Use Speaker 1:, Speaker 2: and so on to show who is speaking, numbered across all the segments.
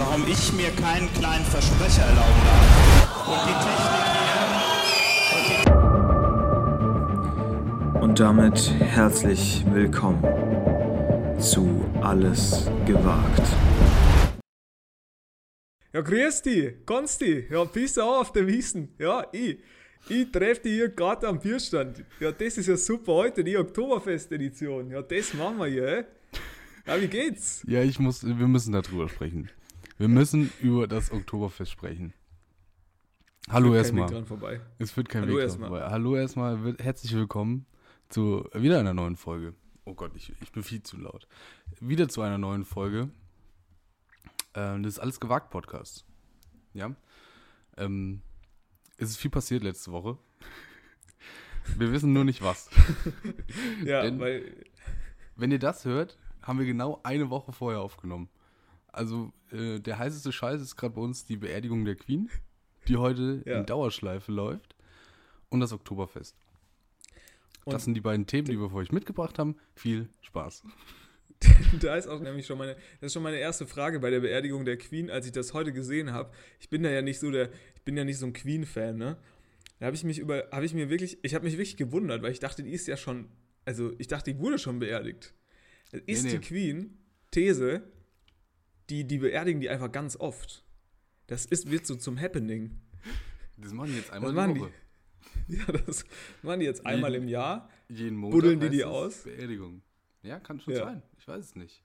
Speaker 1: warum ich mir keinen kleinen Versprecher erlauben darf. Und die Technik hier.
Speaker 2: Und damit herzlich willkommen zu Alles gewagt.
Speaker 3: Ja, grüß dich, Konsti. Ja, bist du auch auf der Wiesen? Ja, ich. Ich treffe dich hier gerade am Bierstand. Ja, das ist ja super heute, die Oktoberfest-Edition. Ja, das machen wir hier? Ja, wie geht's?
Speaker 4: Ja, ich muss, wir müssen darüber sprechen. Wir müssen über das Oktoberfest sprechen. Hallo
Speaker 3: Führt
Speaker 4: erstmal. Es wird kein
Speaker 3: Hallo
Speaker 4: Weg
Speaker 3: erstmal.
Speaker 4: vorbei. Hallo erstmal, herzlich willkommen zu wieder einer neuen Folge. Oh Gott, ich, ich bin viel zu laut. Wieder zu einer neuen Folge. Ähm, das ist alles gewagt Podcast. Ja. Ähm, es ist viel passiert letzte Woche. Wir wissen nur nicht was.
Speaker 3: Ja,
Speaker 4: Denn-
Speaker 3: weil,
Speaker 4: Wenn ihr das hört, haben wir genau eine Woche vorher aufgenommen. Also äh, der heißeste Scheiß ist gerade bei uns die Beerdigung der Queen, die heute
Speaker 3: Ja.
Speaker 4: in Dauerschleife läuft. Und das Oktoberfest.
Speaker 3: Und-
Speaker 4: das sind die beiden Themen, die wir für euch mitgebracht haben. Viel Spaß.
Speaker 3: da ist auch nämlich schon meine, das ist schon meine erste Frage bei der Beerdigung der Queen, als ich das heute gesehen habe. Ich bin da ja nicht so der, ich bin ja nicht so ein Queen-Fan, ne? Da habe ich mich über, habe ich mir wirklich, ich habe mich wirklich gewundert, weil ich dachte, die ist ja schon, also ich dachte, die wurde schon beerdigt. Ist
Speaker 4: nee.
Speaker 3: die Queen, These, die, die beerdigen die einfach ganz oft. Das ist, wird so zum Happening.
Speaker 4: Das machen die jetzt einmal
Speaker 3: Das
Speaker 4: die
Speaker 3: machen die.
Speaker 4: Woche.
Speaker 3: Ja, das machen die jetzt einmal
Speaker 4: Jeden-
Speaker 3: im Jahr.
Speaker 4: Jeden Monat
Speaker 3: Buddeln die die aus?
Speaker 4: Beerdigung. Ja, kann schon
Speaker 3: Ja.
Speaker 4: sein. Ich weiß es nicht.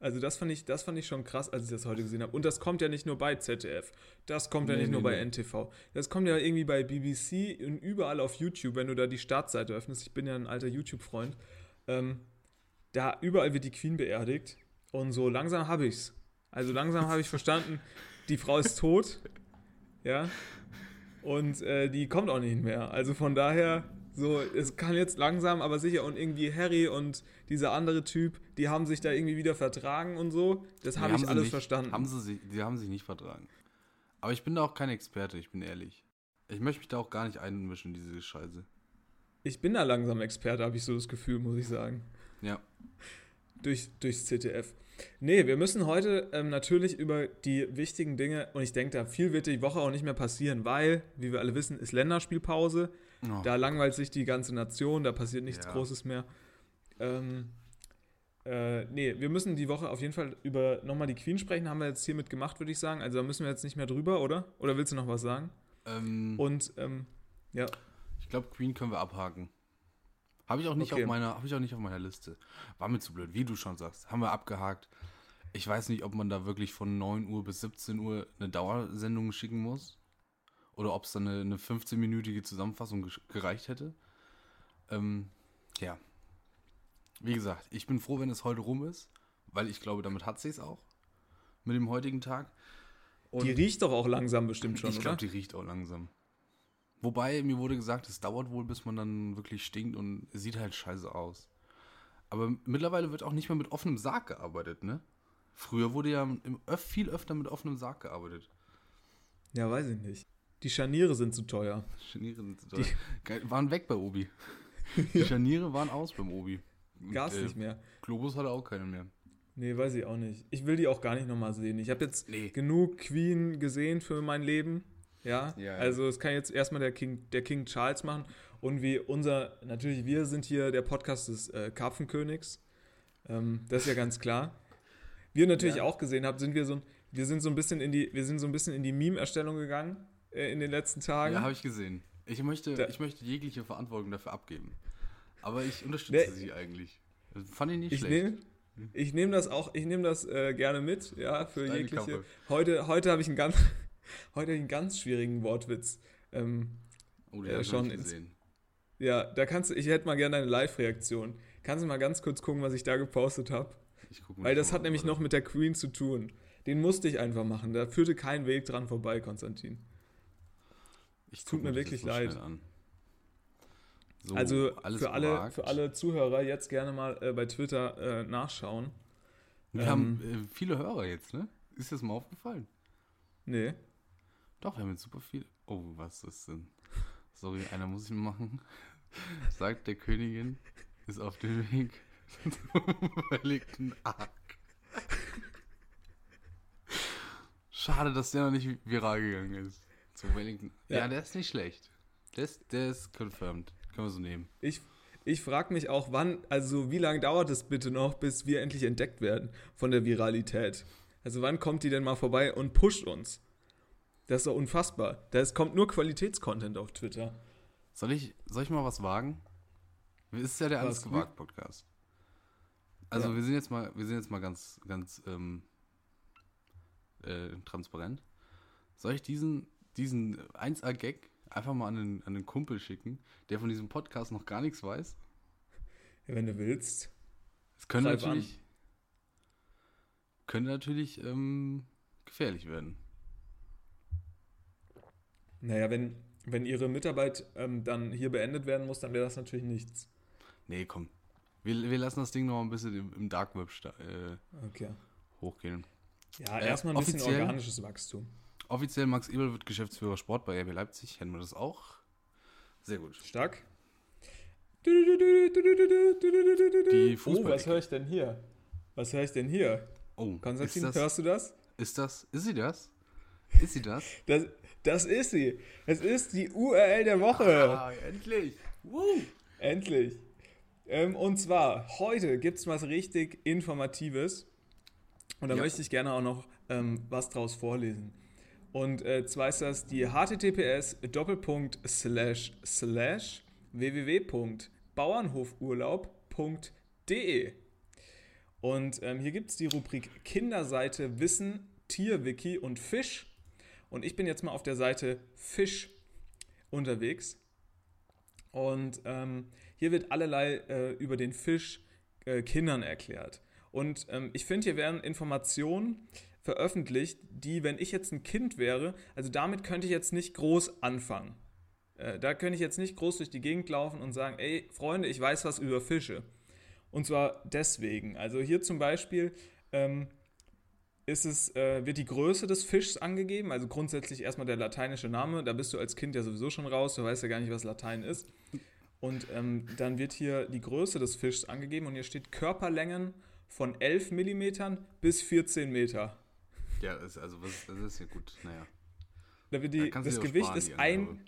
Speaker 3: Also das fand ich, das fand ich schon krass, als ich das heute gesehen habe. Und das kommt ja nicht nur bei ZDF, das kommt ja
Speaker 4: Nee,
Speaker 3: nicht nur
Speaker 4: nee,
Speaker 3: bei
Speaker 4: nee.
Speaker 3: NTV, das kommt ja irgendwie bei BBC und überall auf YouTube, wenn du da die Startseite öffnest. Ich bin ja ein alter YouTube-Freund. Ähm, da überall wird die Queen beerdigt und so langsam habe ich's. Also langsam habe ich verstanden, die Frau ist tot, ja, und äh, die kommt auch nicht mehr. Also von daher, so, es kann jetzt langsam, aber sicher und irgendwie Harry und dieser andere Typ, die haben sich da irgendwie wieder vertragen und so. Das habe
Speaker 4: Nee,
Speaker 3: ich
Speaker 4: sie
Speaker 3: alles
Speaker 4: nicht.
Speaker 3: verstanden.
Speaker 4: Haben sie, sich- die haben sich nicht vertragen. Aber ich bin da auch kein Experte, ich bin ehrlich. Ich möchte mich da auch gar nicht einmischen, in diese Scheiße.
Speaker 3: Ich bin da langsam Experte, habe ich so das Gefühl, muss ich sagen.
Speaker 4: Ja.
Speaker 3: Durch, durchs ZDF. Nee, wir müssen heute ähm, natürlich über die wichtigen Dinge, und ich denke, da viel wird die Woche auch nicht mehr passieren, weil, wie wir alle wissen, ist Länderspielpause.
Speaker 4: Oh.
Speaker 3: Da langweilt sich die ganze Nation, da passiert nichts
Speaker 4: Ja.
Speaker 3: Großes mehr. Ähm, äh, nee, wir müssen die Woche auf jeden Fall über nochmal die Queen sprechen, haben wir jetzt hiermit gemacht, würde ich sagen. Also da müssen wir jetzt nicht mehr drüber, oder? Oder willst du noch was sagen?
Speaker 4: Ähm,
Speaker 3: Und ähm, ja,
Speaker 4: Ich glaube, Queen können wir abhaken. Habe ich auch nicht
Speaker 3: Okay.
Speaker 4: auf meiner, habe ich auch nicht auf meiner Liste. War mir zu blöd, wie du schon sagst. Haben wir abgehakt. Ich weiß nicht, ob man da wirklich von 9 Uhr bis 17 Uhr eine Dauersendung schicken muss. Oder ob es dann eine, eine 15-minütige Zusammenfassung gereicht hätte. Ähm, ja. Wie gesagt, ich bin froh, wenn es heute rum ist, weil ich glaube, damit hat sie es auch. Mit dem heutigen Tag. Und
Speaker 3: die riecht doch auch langsam bestimmt schon,
Speaker 4: ich glaube, die riecht auch langsam. Wobei, mir wurde gesagt, es dauert wohl, bis man dann wirklich stinkt und sieht halt scheiße aus. Aber mittlerweile wird auch nicht mehr mit offenem Sarg gearbeitet, ne? Früher wurde ja im öf viel öfter mit offenem Sarg gearbeitet.
Speaker 3: Ja, weiß ich nicht. Die Scharniere sind zu teuer.
Speaker 4: Scharniere sind so- Geil, waren weg bei Obi. Die Scharniere waren aus beim Obi.
Speaker 3: Gas
Speaker 4: äh,
Speaker 3: nicht mehr.
Speaker 4: Globus hatte auch keine mehr.
Speaker 3: Nee, weiß ich auch nicht. Ich will die auch gar nicht nochmal sehen. Ich habe jetzt
Speaker 4: Nee.
Speaker 3: genug Queen gesehen für mein Leben. Ja?
Speaker 4: Ja, ja.
Speaker 3: Also es kann jetzt erstmal der King, der King Charles machen. Und wie unser, natürlich, wir sind hier der Podcast des äh, Karpfenkönigs. Ähm, das ist ja ganz klar. Wir natürlich
Speaker 4: Ja.
Speaker 3: auch gesehen haben, sind wir so ein, wir sind so ein bisschen in die, wir sind so ein bisschen in die Meme-Erstellung gegangen äh, in den letzten Tagen.
Speaker 4: Ja, habe ich gesehen. Ich möchte,
Speaker 3: Da-
Speaker 4: ich möchte jegliche Verantwortung dafür abgeben. Aber ich unterstütze
Speaker 3: Nee.
Speaker 4: sie eigentlich. Das fand ich nicht
Speaker 3: Ich
Speaker 4: schlecht.
Speaker 3: nehme ich nehm das auch, ich nehme das äh, gerne mit, ja, für
Speaker 4: Deine
Speaker 3: jegliche.
Speaker 4: Kappe.
Speaker 3: Heute, heute habe ich einen ganz, heute ich einen ganz schwierigen Wortwitz. Ähm,
Speaker 4: Oh,
Speaker 3: äh,
Speaker 4: den ich noch
Speaker 3: schon ins-
Speaker 4: gesehen.
Speaker 3: ja, da kannst du, ich hätte mal gerne eine Live-Reaktion. Kannst du mal ganz kurz gucken, was ich da gepostet habe?
Speaker 4: Ich guck mal
Speaker 3: Weil das hat nämlich noch mit der Queen zu tun. Den musste ich einfach machen. Da führte kein Weg dran vorbei, Konstantin.
Speaker 4: Ich
Speaker 3: tut mir wirklich leid.
Speaker 4: So,
Speaker 3: also für alle,
Speaker 4: gewagt.
Speaker 3: für alle Zuhörer jetzt gerne mal äh, bei Twitter äh, nachschauen.
Speaker 4: Wir
Speaker 3: ähm,
Speaker 4: haben äh, viele Hörer jetzt, ne? Ist das mal aufgefallen?
Speaker 3: Nee.
Speaker 4: Doch, wir haben jetzt super viel. Oh, was ist denn? Sorry, einer muss ich machen. Sagt der Königin, ist auf dem Weg zum überlegten Ark. Schade, dass der noch nicht viral gegangen ist. Zu Wellington. Ja.
Speaker 3: ja,
Speaker 4: der ist nicht schlecht. Der ist, der ist confirmed. Können wir so nehmen.
Speaker 3: Ich, ich frage mich auch, wann, also wie lange dauert es bitte noch, bis wir endlich entdeckt werden von der Viralität? Also wann kommt die denn mal vorbei und pusht uns? Das ist doch unfassbar. Da kommt nur Qualitätscontent auf Twitter.
Speaker 4: Soll ich, soll ich mal was wagen? Es ist ja der? Alles gewagt Podcast. Also
Speaker 3: Ja.
Speaker 4: wir sind jetzt mal, wir sind jetzt mal ganz, ganz ähm, äh, transparent. Soll ich diesen, diesen 1A-Gag einfach mal an den, an den Kumpel schicken, der von diesem Podcast noch gar nichts weiß?
Speaker 3: Wenn du willst.
Speaker 4: Es könnte natürlich, könnte natürlich ähm, gefährlich werden.
Speaker 3: Naja, wenn, wenn ihre Mitarbeit ähm, dann hier beendet werden muss, dann wäre das natürlich nichts.
Speaker 4: Nee, komm. Wir, wir lassen das Ding noch ein bisschen im, im Dark Web äh,
Speaker 3: Okay.
Speaker 4: hochgehen.
Speaker 3: Ja,
Speaker 4: Äh,
Speaker 3: erstmal ein bisschen organisches Wachstum.
Speaker 4: Offiziell Max Eberl wird Geschäftsführer Sport bei RB Leipzig. Kennen wir das auch? Sehr gut.
Speaker 3: Stark.
Speaker 4: Die
Speaker 3: Oh,
Speaker 4: Fußball.
Speaker 3: was höre ich denn hier? Was höre ich denn hier?
Speaker 4: Oh,
Speaker 3: Konstantin,
Speaker 4: das,
Speaker 3: hörst du das?
Speaker 4: ist das, ist sie das? Ist sie das?
Speaker 3: das? Das ist sie. Es ist die URL der Woche.
Speaker 4: Ah, endlich. Woo.
Speaker 3: Endlich. Ähm, und zwar, heute gibt es was richtig Informatives. Und da
Speaker 4: Ja.
Speaker 3: möchte ich gerne auch noch ähm, was draus vorlesen. Und äh, zwar ist das die https Doppelpunkt slash slash www.bauernhofurlaub.de Und ähm, hier gibt es die Rubrik Kinderseite Wissen, Tierwiki und Fisch. Und ich bin jetzt mal auf der Seite Fisch unterwegs. Und ähm, hier wird allerlei äh, über den Fisch äh, Kindern erklärt. Und ähm, ich finde, hier werden Informationen veröffentlicht, die, wenn ich jetzt ein Kind wäre, also damit könnte ich jetzt nicht groß anfangen. Äh, da könnte ich jetzt nicht groß durch die Gegend laufen und sagen, ey, Freunde, ich weiß was über Fische. Und zwar deswegen. Also hier zum Beispiel ähm, ist es, äh, wird die Größe des Fischs angegeben, also grundsätzlich erstmal der lateinische Name, da bist du als Kind ja sowieso schon raus, du weißt ja gar nicht, was Latein ist. Und ähm, dann wird hier die Größe des Fischs angegeben und hier steht Körperlängen von 11 mm bis 14 Meter.
Speaker 4: Ja, das, also was, das ist ja gut. Naja.
Speaker 3: Da wird die, das, Gewicht
Speaker 4: sparen,
Speaker 3: ist ein,
Speaker 4: Angabe.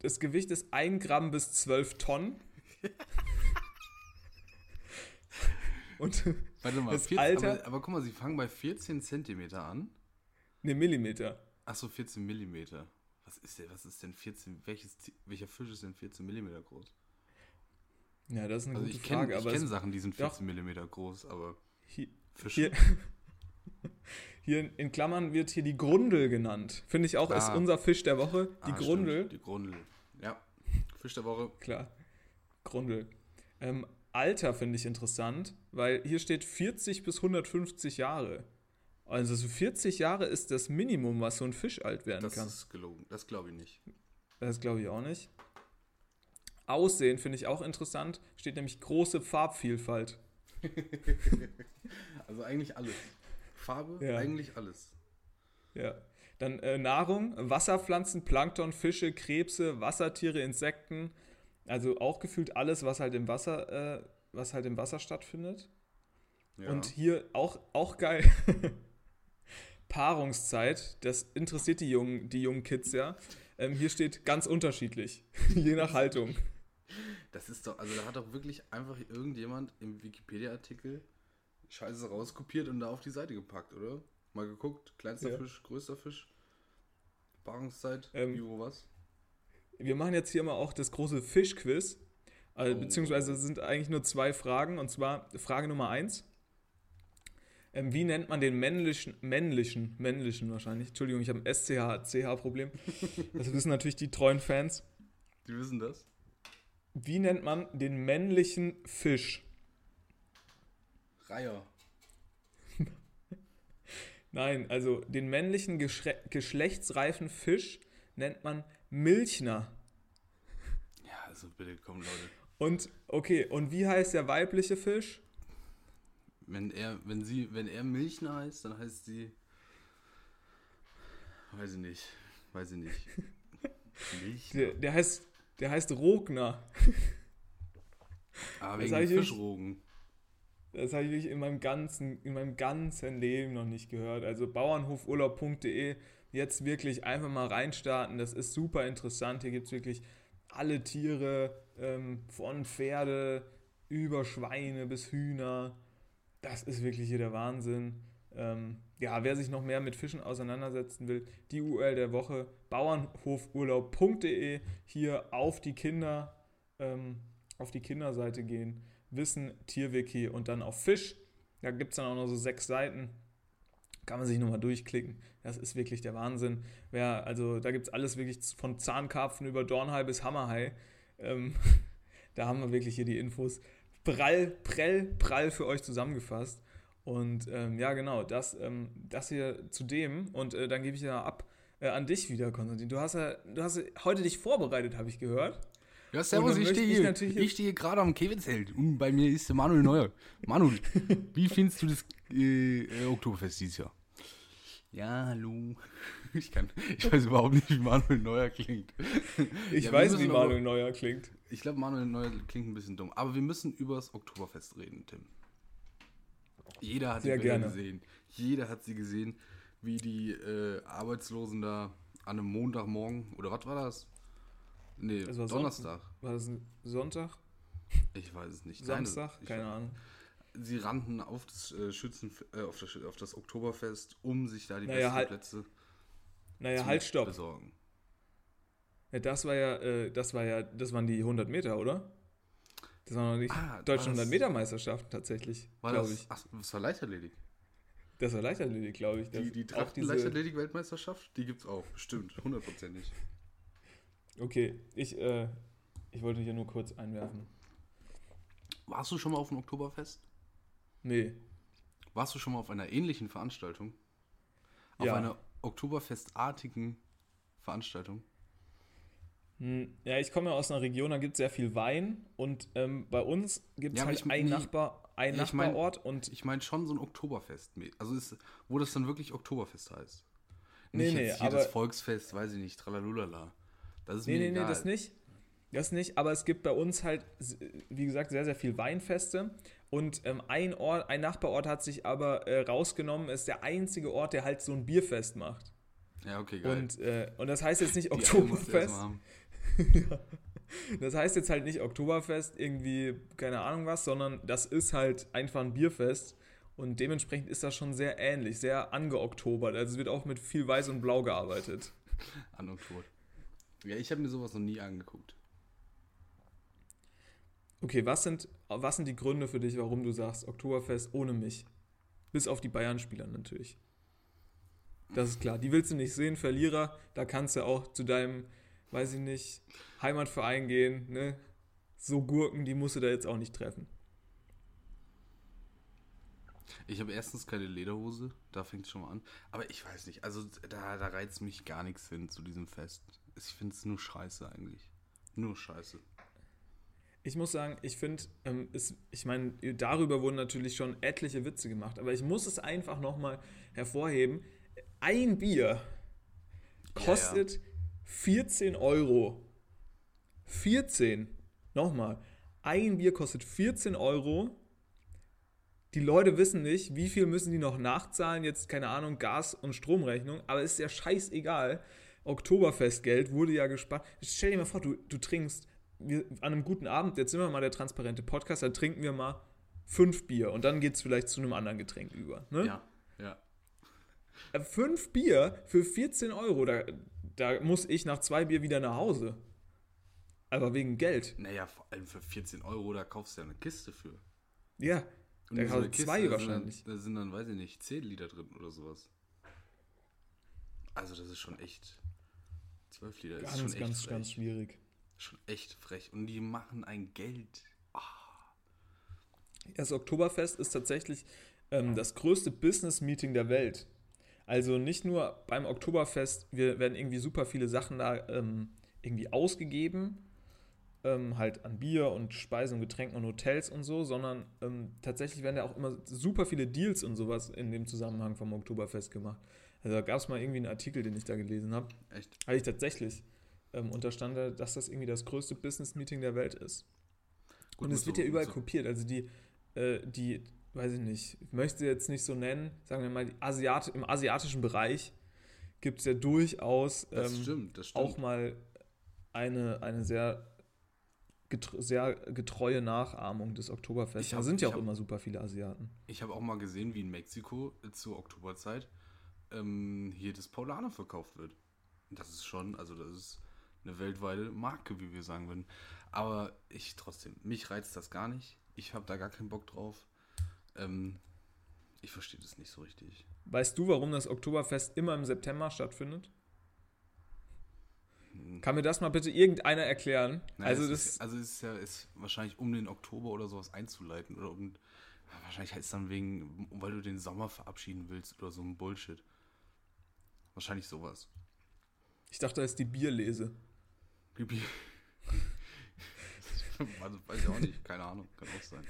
Speaker 3: das Gewicht ist 1 Gramm bis 12 Tonnen. und
Speaker 4: Warte mal,
Speaker 3: das
Speaker 4: 14,
Speaker 3: Alter-
Speaker 4: aber, aber guck mal, sie fangen bei 14 Zentimeter an.
Speaker 3: ne Millimeter.
Speaker 4: Achso, 14 Millimeter. Was ist denn, was ist denn 14, welches, welcher Fisch ist denn 14 Millimeter groß?
Speaker 3: Ja, das ist eine
Speaker 4: Also
Speaker 3: gute
Speaker 4: ich kenne
Speaker 3: Frage.
Speaker 4: ich
Speaker 3: aber
Speaker 4: kenn
Speaker 3: es-
Speaker 4: Sachen, die sind
Speaker 3: Doch.
Speaker 4: 14 Millimeter groß, aber
Speaker 3: hier,
Speaker 4: Fische.
Speaker 3: hier, hier in- Klammern wird hier die Grundel genannt. Finde ich auch, ist
Speaker 4: Ah.
Speaker 3: unser Fisch der Woche. Die
Speaker 4: Ah,
Speaker 3: Grundel.
Speaker 4: Stimmt, die Grundel. Ja. Fisch der Woche.
Speaker 3: Klar. Grundel. Ähm, Alter finde ich interessant, weil hier steht 40 bis 150 Jahre. Also so 40 Jahre ist das Minimum, was so ein Fisch alt werden
Speaker 4: Das
Speaker 3: kann.
Speaker 4: ist gelogen. Das glaube ich nicht.
Speaker 3: Das glaube ich auch nicht. Aussehen finde ich auch interessant. Steht nämlich große Farbvielfalt.
Speaker 4: Also eigentlich alles. Farbe,
Speaker 3: Ja.
Speaker 4: eigentlich alles.
Speaker 3: Ja. Dann äh, Nahrung, Wasserpflanzen, Plankton, Fische, Krebse, Wassertiere, Insekten. Also auch gefühlt alles, was halt im Wasser, äh, was halt im Wasser stattfindet.
Speaker 4: Ja.
Speaker 3: Und hier auch, auch geil. Paarungszeit, das interessiert die jungen, die jungen Kids ja. Ähm, hier steht ganz unterschiedlich, je nach Haltung.
Speaker 4: das ist doch, also da hat doch wirklich einfach irgendjemand im Wikipedia-Artikel Scheiße rauskopiert und da auf die Seite gepackt, oder? Mal geguckt, kleinster
Speaker 3: Ja.
Speaker 4: Fisch, größter Fisch, Paarungszeit,
Speaker 3: Ähm,
Speaker 4: wo, was?
Speaker 3: Wir machen jetzt hier mal auch das große Fischquiz. Also,
Speaker 4: Oh.
Speaker 3: Beziehungsweise es sind eigentlich nur zwei Fragen. Und zwar Frage Nummer eins. Ähm, wie nennt man den männlichen, männlichen, männlichen wahrscheinlich, Entschuldigung, ich habe ein SCH-CH-Problem. Das wissen natürlich die treuen Fans.
Speaker 4: Die wissen das?
Speaker 3: Wie nennt man den männlichen Fisch?
Speaker 4: Reiher.
Speaker 3: Nein, also den männlichen geschre- geschlechtsreifen Fisch nennt man Milchner.
Speaker 4: Ja, also bitte, komm Leute.
Speaker 3: Und okay, und wie heißt der weibliche Fisch?
Speaker 4: Wenn er, wenn sie, wenn er Milchner heißt, dann heißt sie. Weiß ich nicht. Weiß ich nicht. Milchner.
Speaker 3: Der, der heißt der heißt Rogner.
Speaker 4: Ah, wegen? Fischrogen.
Speaker 3: Das habe ich in meinem ganzen, in meinem ganzen Leben noch nicht gehört. Also bauernhofurlaub.de, jetzt wirklich einfach mal reinstarten. Das ist super interessant. Hier gibt es wirklich alle Tiere, ähm, von Pferde über Schweine bis Hühner. Das ist wirklich hier der Wahnsinn. Ähm, ja, wer sich noch mehr mit Fischen auseinandersetzen will, die URL der Woche, bauernhofurlaub.de, hier auf die Kinder, ähm, auf die Kinderseite gehen Wissen, Tierwiki und dann auf Fisch. Da gibt es dann auch noch so sechs Seiten. Kann man sich nochmal durchklicken. Das ist wirklich der Wahnsinn. Wer, also da gibt es alles wirklich von Zahnkarpfen über Dornhai bis Hammerhai. Ähm, da haben wir wirklich hier die Infos prall, prall, prall für euch zusammengefasst. Und ähm, ja, genau, das, ähm, das hier zu dem. Und äh, dann gebe ich ja ab äh, an dich wieder, Konstantin. Du hast ja, du hast heute dich vorbereitet, habe ich gehört.
Speaker 4: Ja, servus, ich stehe hier. Ich stehe gerade am Kevenzelt und bei mir ist der Manuel Neuer. Manuel, wie findest du das äh, äh, Oktoberfest dieses Jahr? Ja, hallo. Ich, kann, ich weiß überhaupt nicht, wie Manuel Neuer klingt.
Speaker 3: Ich ja, weiß, wie Manuel aber, Neuer klingt.
Speaker 4: Ich glaube, Manuel Neuer klingt ein bisschen dumm. Aber wir müssen über das Oktoberfest reden, Tim. Jeder hat
Speaker 3: Sehr
Speaker 4: die
Speaker 3: Bilder
Speaker 4: gesehen. Jeder hat sie gesehen, wie die äh, Arbeitslosen da an einem Montagmorgen, oder was war das? Nee,
Speaker 3: war
Speaker 4: Donnerstag.
Speaker 3: War das Sonntag?
Speaker 4: Ich weiß es nicht.
Speaker 3: Samstag? Nein, Keine Ahnung.
Speaker 4: Sie rannten auf das äh, Schützen, äh, auf, das, auf das Oktoberfest, um sich da die
Speaker 3: naja,
Speaker 4: besten
Speaker 3: halt,
Speaker 4: Plätze
Speaker 3: naja, halt, stopp.
Speaker 4: besorgen.
Speaker 3: Ja, das war ja, äh, das war ja, das waren die 100 Meter, oder? Das waren noch nicht
Speaker 4: Ah,
Speaker 3: deutsche
Speaker 4: war
Speaker 3: 100
Speaker 4: das-
Speaker 3: Meter Meisterschaft tatsächlich,
Speaker 4: War
Speaker 3: glaube ich.
Speaker 4: ach, das war Leichtathletik.
Speaker 3: Das war Leichtathletik, glaube ich. Das,
Speaker 4: Die, die Trachten Leichtathletik-Weltmeisterschaft, die gibt's auch, bestimmt, hundertprozentig.
Speaker 3: Okay, ich, äh, ich wollte hier nur kurz einwerfen.
Speaker 4: Warst du schon mal auf dem Oktoberfest?
Speaker 3: Nee,
Speaker 4: Warst du schon mal auf einer ähnlichen Veranstaltung? Auf
Speaker 3: Ja.
Speaker 4: einer Oktoberfestartigen Veranstaltung?
Speaker 3: Hm, Ja, ich komme ja aus einer Region, da gibt es sehr viel Wein und ähm, bei uns gibt es
Speaker 4: Ja,
Speaker 3: halt
Speaker 4: ich-
Speaker 3: einen
Speaker 4: nee,
Speaker 3: Nachbar, einen
Speaker 4: ich mein-
Speaker 3: Nachbarort und
Speaker 4: Ich meine schon so ein Oktoberfest. Also ist, wo das dann wirklich Oktoberfest heißt.
Speaker 3: Nee,
Speaker 4: Nicht
Speaker 3: nee,
Speaker 4: jetzt hier
Speaker 3: aber-
Speaker 4: das Volksfest, weiß ich nicht, tralalulala. Das ist
Speaker 3: nee,
Speaker 4: mir
Speaker 3: nee, nee,
Speaker 4: egal.
Speaker 3: das nicht. Das nicht, aber es gibt bei uns halt, wie gesagt, sehr, sehr viel Weinfeste und ähm, ein Ort, ein Nachbarort hat sich aber äh, rausgenommen, ist der einzige Ort, der halt so ein Bierfest macht.
Speaker 4: Ja, okay, geil.
Speaker 3: Und, äh, und das heißt jetzt nicht Oktoberfest.
Speaker 4: haben.
Speaker 3: Das heißt jetzt halt nicht Oktoberfest, irgendwie, keine Ahnung was, sondern das ist halt einfach ein Bierfest. Und dementsprechend ist das schon sehr ähnlich, sehr angeoktobert. Also es wird auch mit viel Weiß und Blau gearbeitet.
Speaker 4: Ja, ich habe mir sowas noch nie angeguckt.
Speaker 3: Okay, was sind, was sind die Gründe für dich, warum du sagst Oktoberfest ohne mich? Bis auf die Bayern-Spieler natürlich. Das ist klar. Die willst du nicht sehen, Verlierer. Da kannst du auch zu deinem, weiß ich nicht, Heimatverein gehen. Ne? So Gurken, die musst du da jetzt auch nicht treffen.
Speaker 4: Ich habe erstens keine Lederhose, da fängt es schon mal an. Aber ich weiß nicht, also da, da reizt mich gar nichts hin zu diesem Fest. Ich finde es nur scheiße eigentlich. Nur scheiße.
Speaker 3: Ich muss sagen, ich finde, ähm, ich meine, darüber wurden natürlich schon etliche Witze gemacht, aber ich muss es einfach nochmal hervorheben. Ein Bier kostet 14 Euro. 14. Nochmal. Ein Bier kostet 14 Euro. Die Leute wissen nicht, wie viel müssen die noch nachzahlen. Jetzt, keine Ahnung, Gas- und Stromrechnung. Aber ist ja scheißegal. Oktoberfestgeld wurde ja gespart. Stell dir mal vor, du, du trinkst wir, an einem guten Abend, jetzt sind wir mal der transparente Podcast, dann trinken wir mal fünf Bier und dann geht es vielleicht zu einem anderen Getränk über. Ne?
Speaker 4: Ja, ja.
Speaker 3: Äh, Fünf Bier für 14 Euro, da, da muss ich nach zwei Bier wieder nach Hause. Aber wegen Geld.
Speaker 4: Naja, vor allem für 14 Euro, da kaufst du ja eine Kiste für.
Speaker 3: Ja,
Speaker 4: Und
Speaker 3: Da kaufst du zwei
Speaker 4: da
Speaker 3: wahrscheinlich.
Speaker 4: Sind dann, da sind dann, weiß ich nicht, 10 Liter drin oder sowas. Also das ist schon echt. 12 Liter ist schon
Speaker 3: ganz,
Speaker 4: echt
Speaker 3: ganz,
Speaker 4: frech.
Speaker 3: ganz schwierig.
Speaker 4: Schon echt frech. Und die machen ein Geld.
Speaker 3: Das Oktoberfest ist tatsächlich ähm, das größte Business-Meeting der Welt. Also nicht nur beim Oktoberfest, wir werden irgendwie super viele Sachen da ähm, irgendwie ausgegeben, ähm, halt an Bier und Speisen und Getränken und Hotels und so, sondern ähm, tatsächlich werden da auch immer super viele Deals und sowas in dem Zusammenhang vom Oktoberfest gemacht. Also da gab es mal irgendwie einen Artikel, den ich da gelesen habe.
Speaker 4: Echt?
Speaker 3: Hatte ich tatsächlich. Ähm, und da stand da, dass das irgendwie das größte Business-Meeting der Welt ist.
Speaker 4: Gut,
Speaker 3: und es wird
Speaker 4: so-
Speaker 3: ja überall
Speaker 4: so-
Speaker 3: kopiert. Also die, äh, die weiß ich nicht, ich möchte sie jetzt nicht so nennen, sagen wir mal, Asiat im asiatischen Bereich gibt es ja durchaus
Speaker 4: Das
Speaker 3: ähm,
Speaker 4: stimmt, das stimmt.
Speaker 3: auch mal eine, eine sehr, getr sehr getreue Nachahmung des Oktoberfests.
Speaker 4: Ich
Speaker 3: Da
Speaker 4: hab-
Speaker 3: sind ja auch
Speaker 4: hab-
Speaker 3: immer super viele Asiaten.
Speaker 4: Ich habe auch mal gesehen, wie in Mexiko zur Oktoberzeit ähm, hier das Paulaner verkauft wird. Das ist schon, also das ist eine weltweite Marke, wie wir sagen würden. Aber ich trotzdem, mich reizt das gar nicht. Ich habe da gar keinen Bock drauf. Ähm, ich verstehe das nicht so richtig.
Speaker 3: Weißt du, warum das Oktoberfest immer im September stattfindet?
Speaker 4: Hm.
Speaker 3: Kann mir das mal bitte irgendeiner erklären?
Speaker 4: Na,
Speaker 3: also
Speaker 4: es
Speaker 3: das
Speaker 4: ist, also es ist ja ist wahrscheinlich um den Oktober oder sowas einzuleiten oder um wahrscheinlich heißt es dann wegen, weil du den Sommer verabschieden willst oder so ein Bullshit. Wahrscheinlich sowas.
Speaker 3: ich dachte, das ist die Bierlese.
Speaker 4: Bibi. also, weiß ich auch nicht, keine Ahnung, kann auch sein.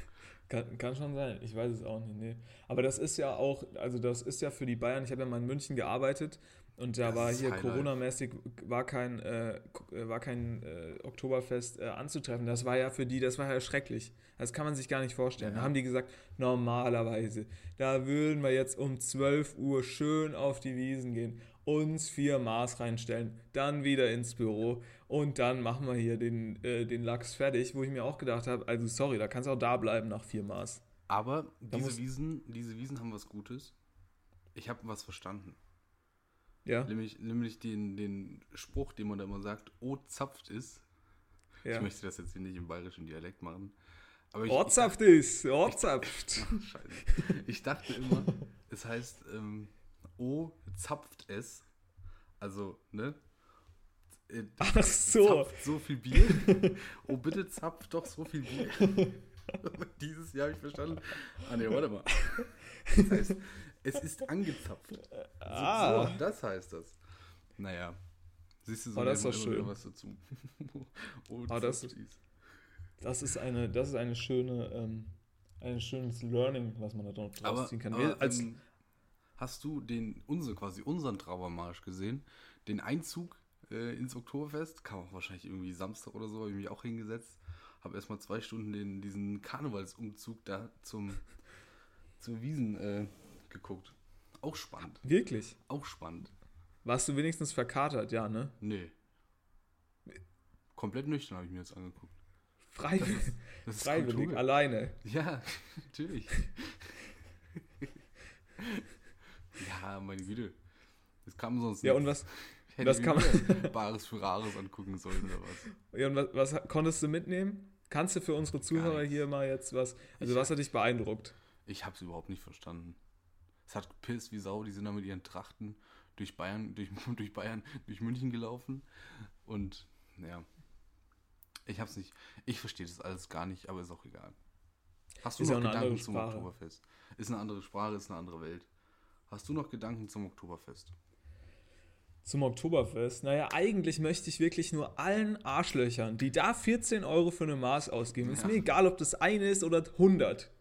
Speaker 3: Kann, kann schon sein, ich weiß es auch nicht. Nee. Aber das ist ja auch, also das ist ja für die Bayern, ich habe ja mal in München gearbeitet und da
Speaker 4: Das
Speaker 3: war hier. Corona-mäßig, war kein, äh, war kein äh, Oktoberfest äh, anzutreffen. Das war ja für die, das war ja schrecklich. Das kann man sich gar nicht vorstellen. Da
Speaker 4: Ja.
Speaker 3: haben die gesagt, normalerweise, da würden wir jetzt um 12 Uhr schön auf die Wiesen gehen, uns vier Maß reinstellen, dann wieder ins Büro und dann machen wir hier den, äh, den Lachs fertig, wo ich mir auch gedacht habe, also sorry, da kannst du auch da bleiben nach vier Maß.
Speaker 4: Aber diese Wiesen, diese Wiesen haben was Gutes. Ich habe was verstanden.
Speaker 3: Ja,
Speaker 4: Nämlich, nämlich den, den Spruch, den man da immer sagt, oh, zapft ist.
Speaker 3: ja.
Speaker 4: Ich möchte das jetzt hier nicht im bayerischen Dialekt machen. Aber ich,
Speaker 3: Ortssaft ist, Ortssaft.
Speaker 4: Scheiße. Ich dachte immer, es heißt, ähm, oh, zapft es. Also, ne? Äh,
Speaker 3: Ach so.
Speaker 4: Zapft so viel Bier. oh, bitte zapft doch so viel Bier. Dieses Jahr habe ich verstanden. Ah, ne, warte mal. Das heißt, es ist angezapft.
Speaker 3: Ah.
Speaker 4: so, das heißt das. Naja. Siehst du, so
Speaker 3: Oh, das ist schön.
Speaker 4: was dazu. oh,
Speaker 3: Oh, das-
Speaker 4: zapft
Speaker 3: Das ist eine, das ist eine schöne, ähm, ein schönes Learning, was man da draus
Speaker 4: Aber,
Speaker 3: ziehen kann.
Speaker 4: aber
Speaker 3: Wir als,
Speaker 4: ähm, hast du den, unser, quasi unseren Trauermarsch gesehen? Den Einzug äh, ins Oktoberfest? Kam auch wahrscheinlich irgendwie Samstag oder so, habe ich mich auch hingesetzt. Habe erstmal zwei Stunden den, diesen Karnevalsumzug da zum, zur Wiesen äh, geguckt. Auch spannend.
Speaker 3: wirklich?
Speaker 4: Auch spannend.
Speaker 3: Warst du wenigstens verkatert, ja, ne?
Speaker 4: Nee. Komplett nüchtern habe ich mir das angeguckt.
Speaker 3: Freiwillig,
Speaker 4: Das ist
Speaker 3: freiwillig
Speaker 4: Kultur.
Speaker 3: alleine.
Speaker 4: Ja, natürlich. ja, meine Güte. Das kam sonst
Speaker 3: Ja,
Speaker 4: nicht.
Speaker 3: und was,
Speaker 4: Hätte
Speaker 3: das
Speaker 4: ich
Speaker 3: kann
Speaker 4: wieder Bares für Rares angucken sollen oder was.
Speaker 3: ja, und was, was konntest du mitnehmen? Kannst du für unsere Zuhörer hier mal jetzt was, also
Speaker 4: Ich
Speaker 3: was hat dich beeindruckt?
Speaker 4: Ich habe es überhaupt nicht verstanden. Es hat gepisst wie Sau, die sind da mit ihren Trachten durch Bayern, durch, durch Bayern, durch München gelaufen. Und ja, ich hab's nicht. Ich verstehe das alles gar nicht, aber ist auch egal. Hast du
Speaker 3: Ist ja
Speaker 4: noch Gedanken zum. Oktoberfest? Ist eine andere Sprache, ist eine andere Welt. Hast du noch Gedanken zum Oktoberfest?
Speaker 3: Zum Oktoberfest? Naja, eigentlich möchte ich wirklich nur allen Arschlöchern, die da 14 Euro für eine Maß ausgeben, ist
Speaker 4: Ja.
Speaker 3: mir egal, ob das eine ist oder 100,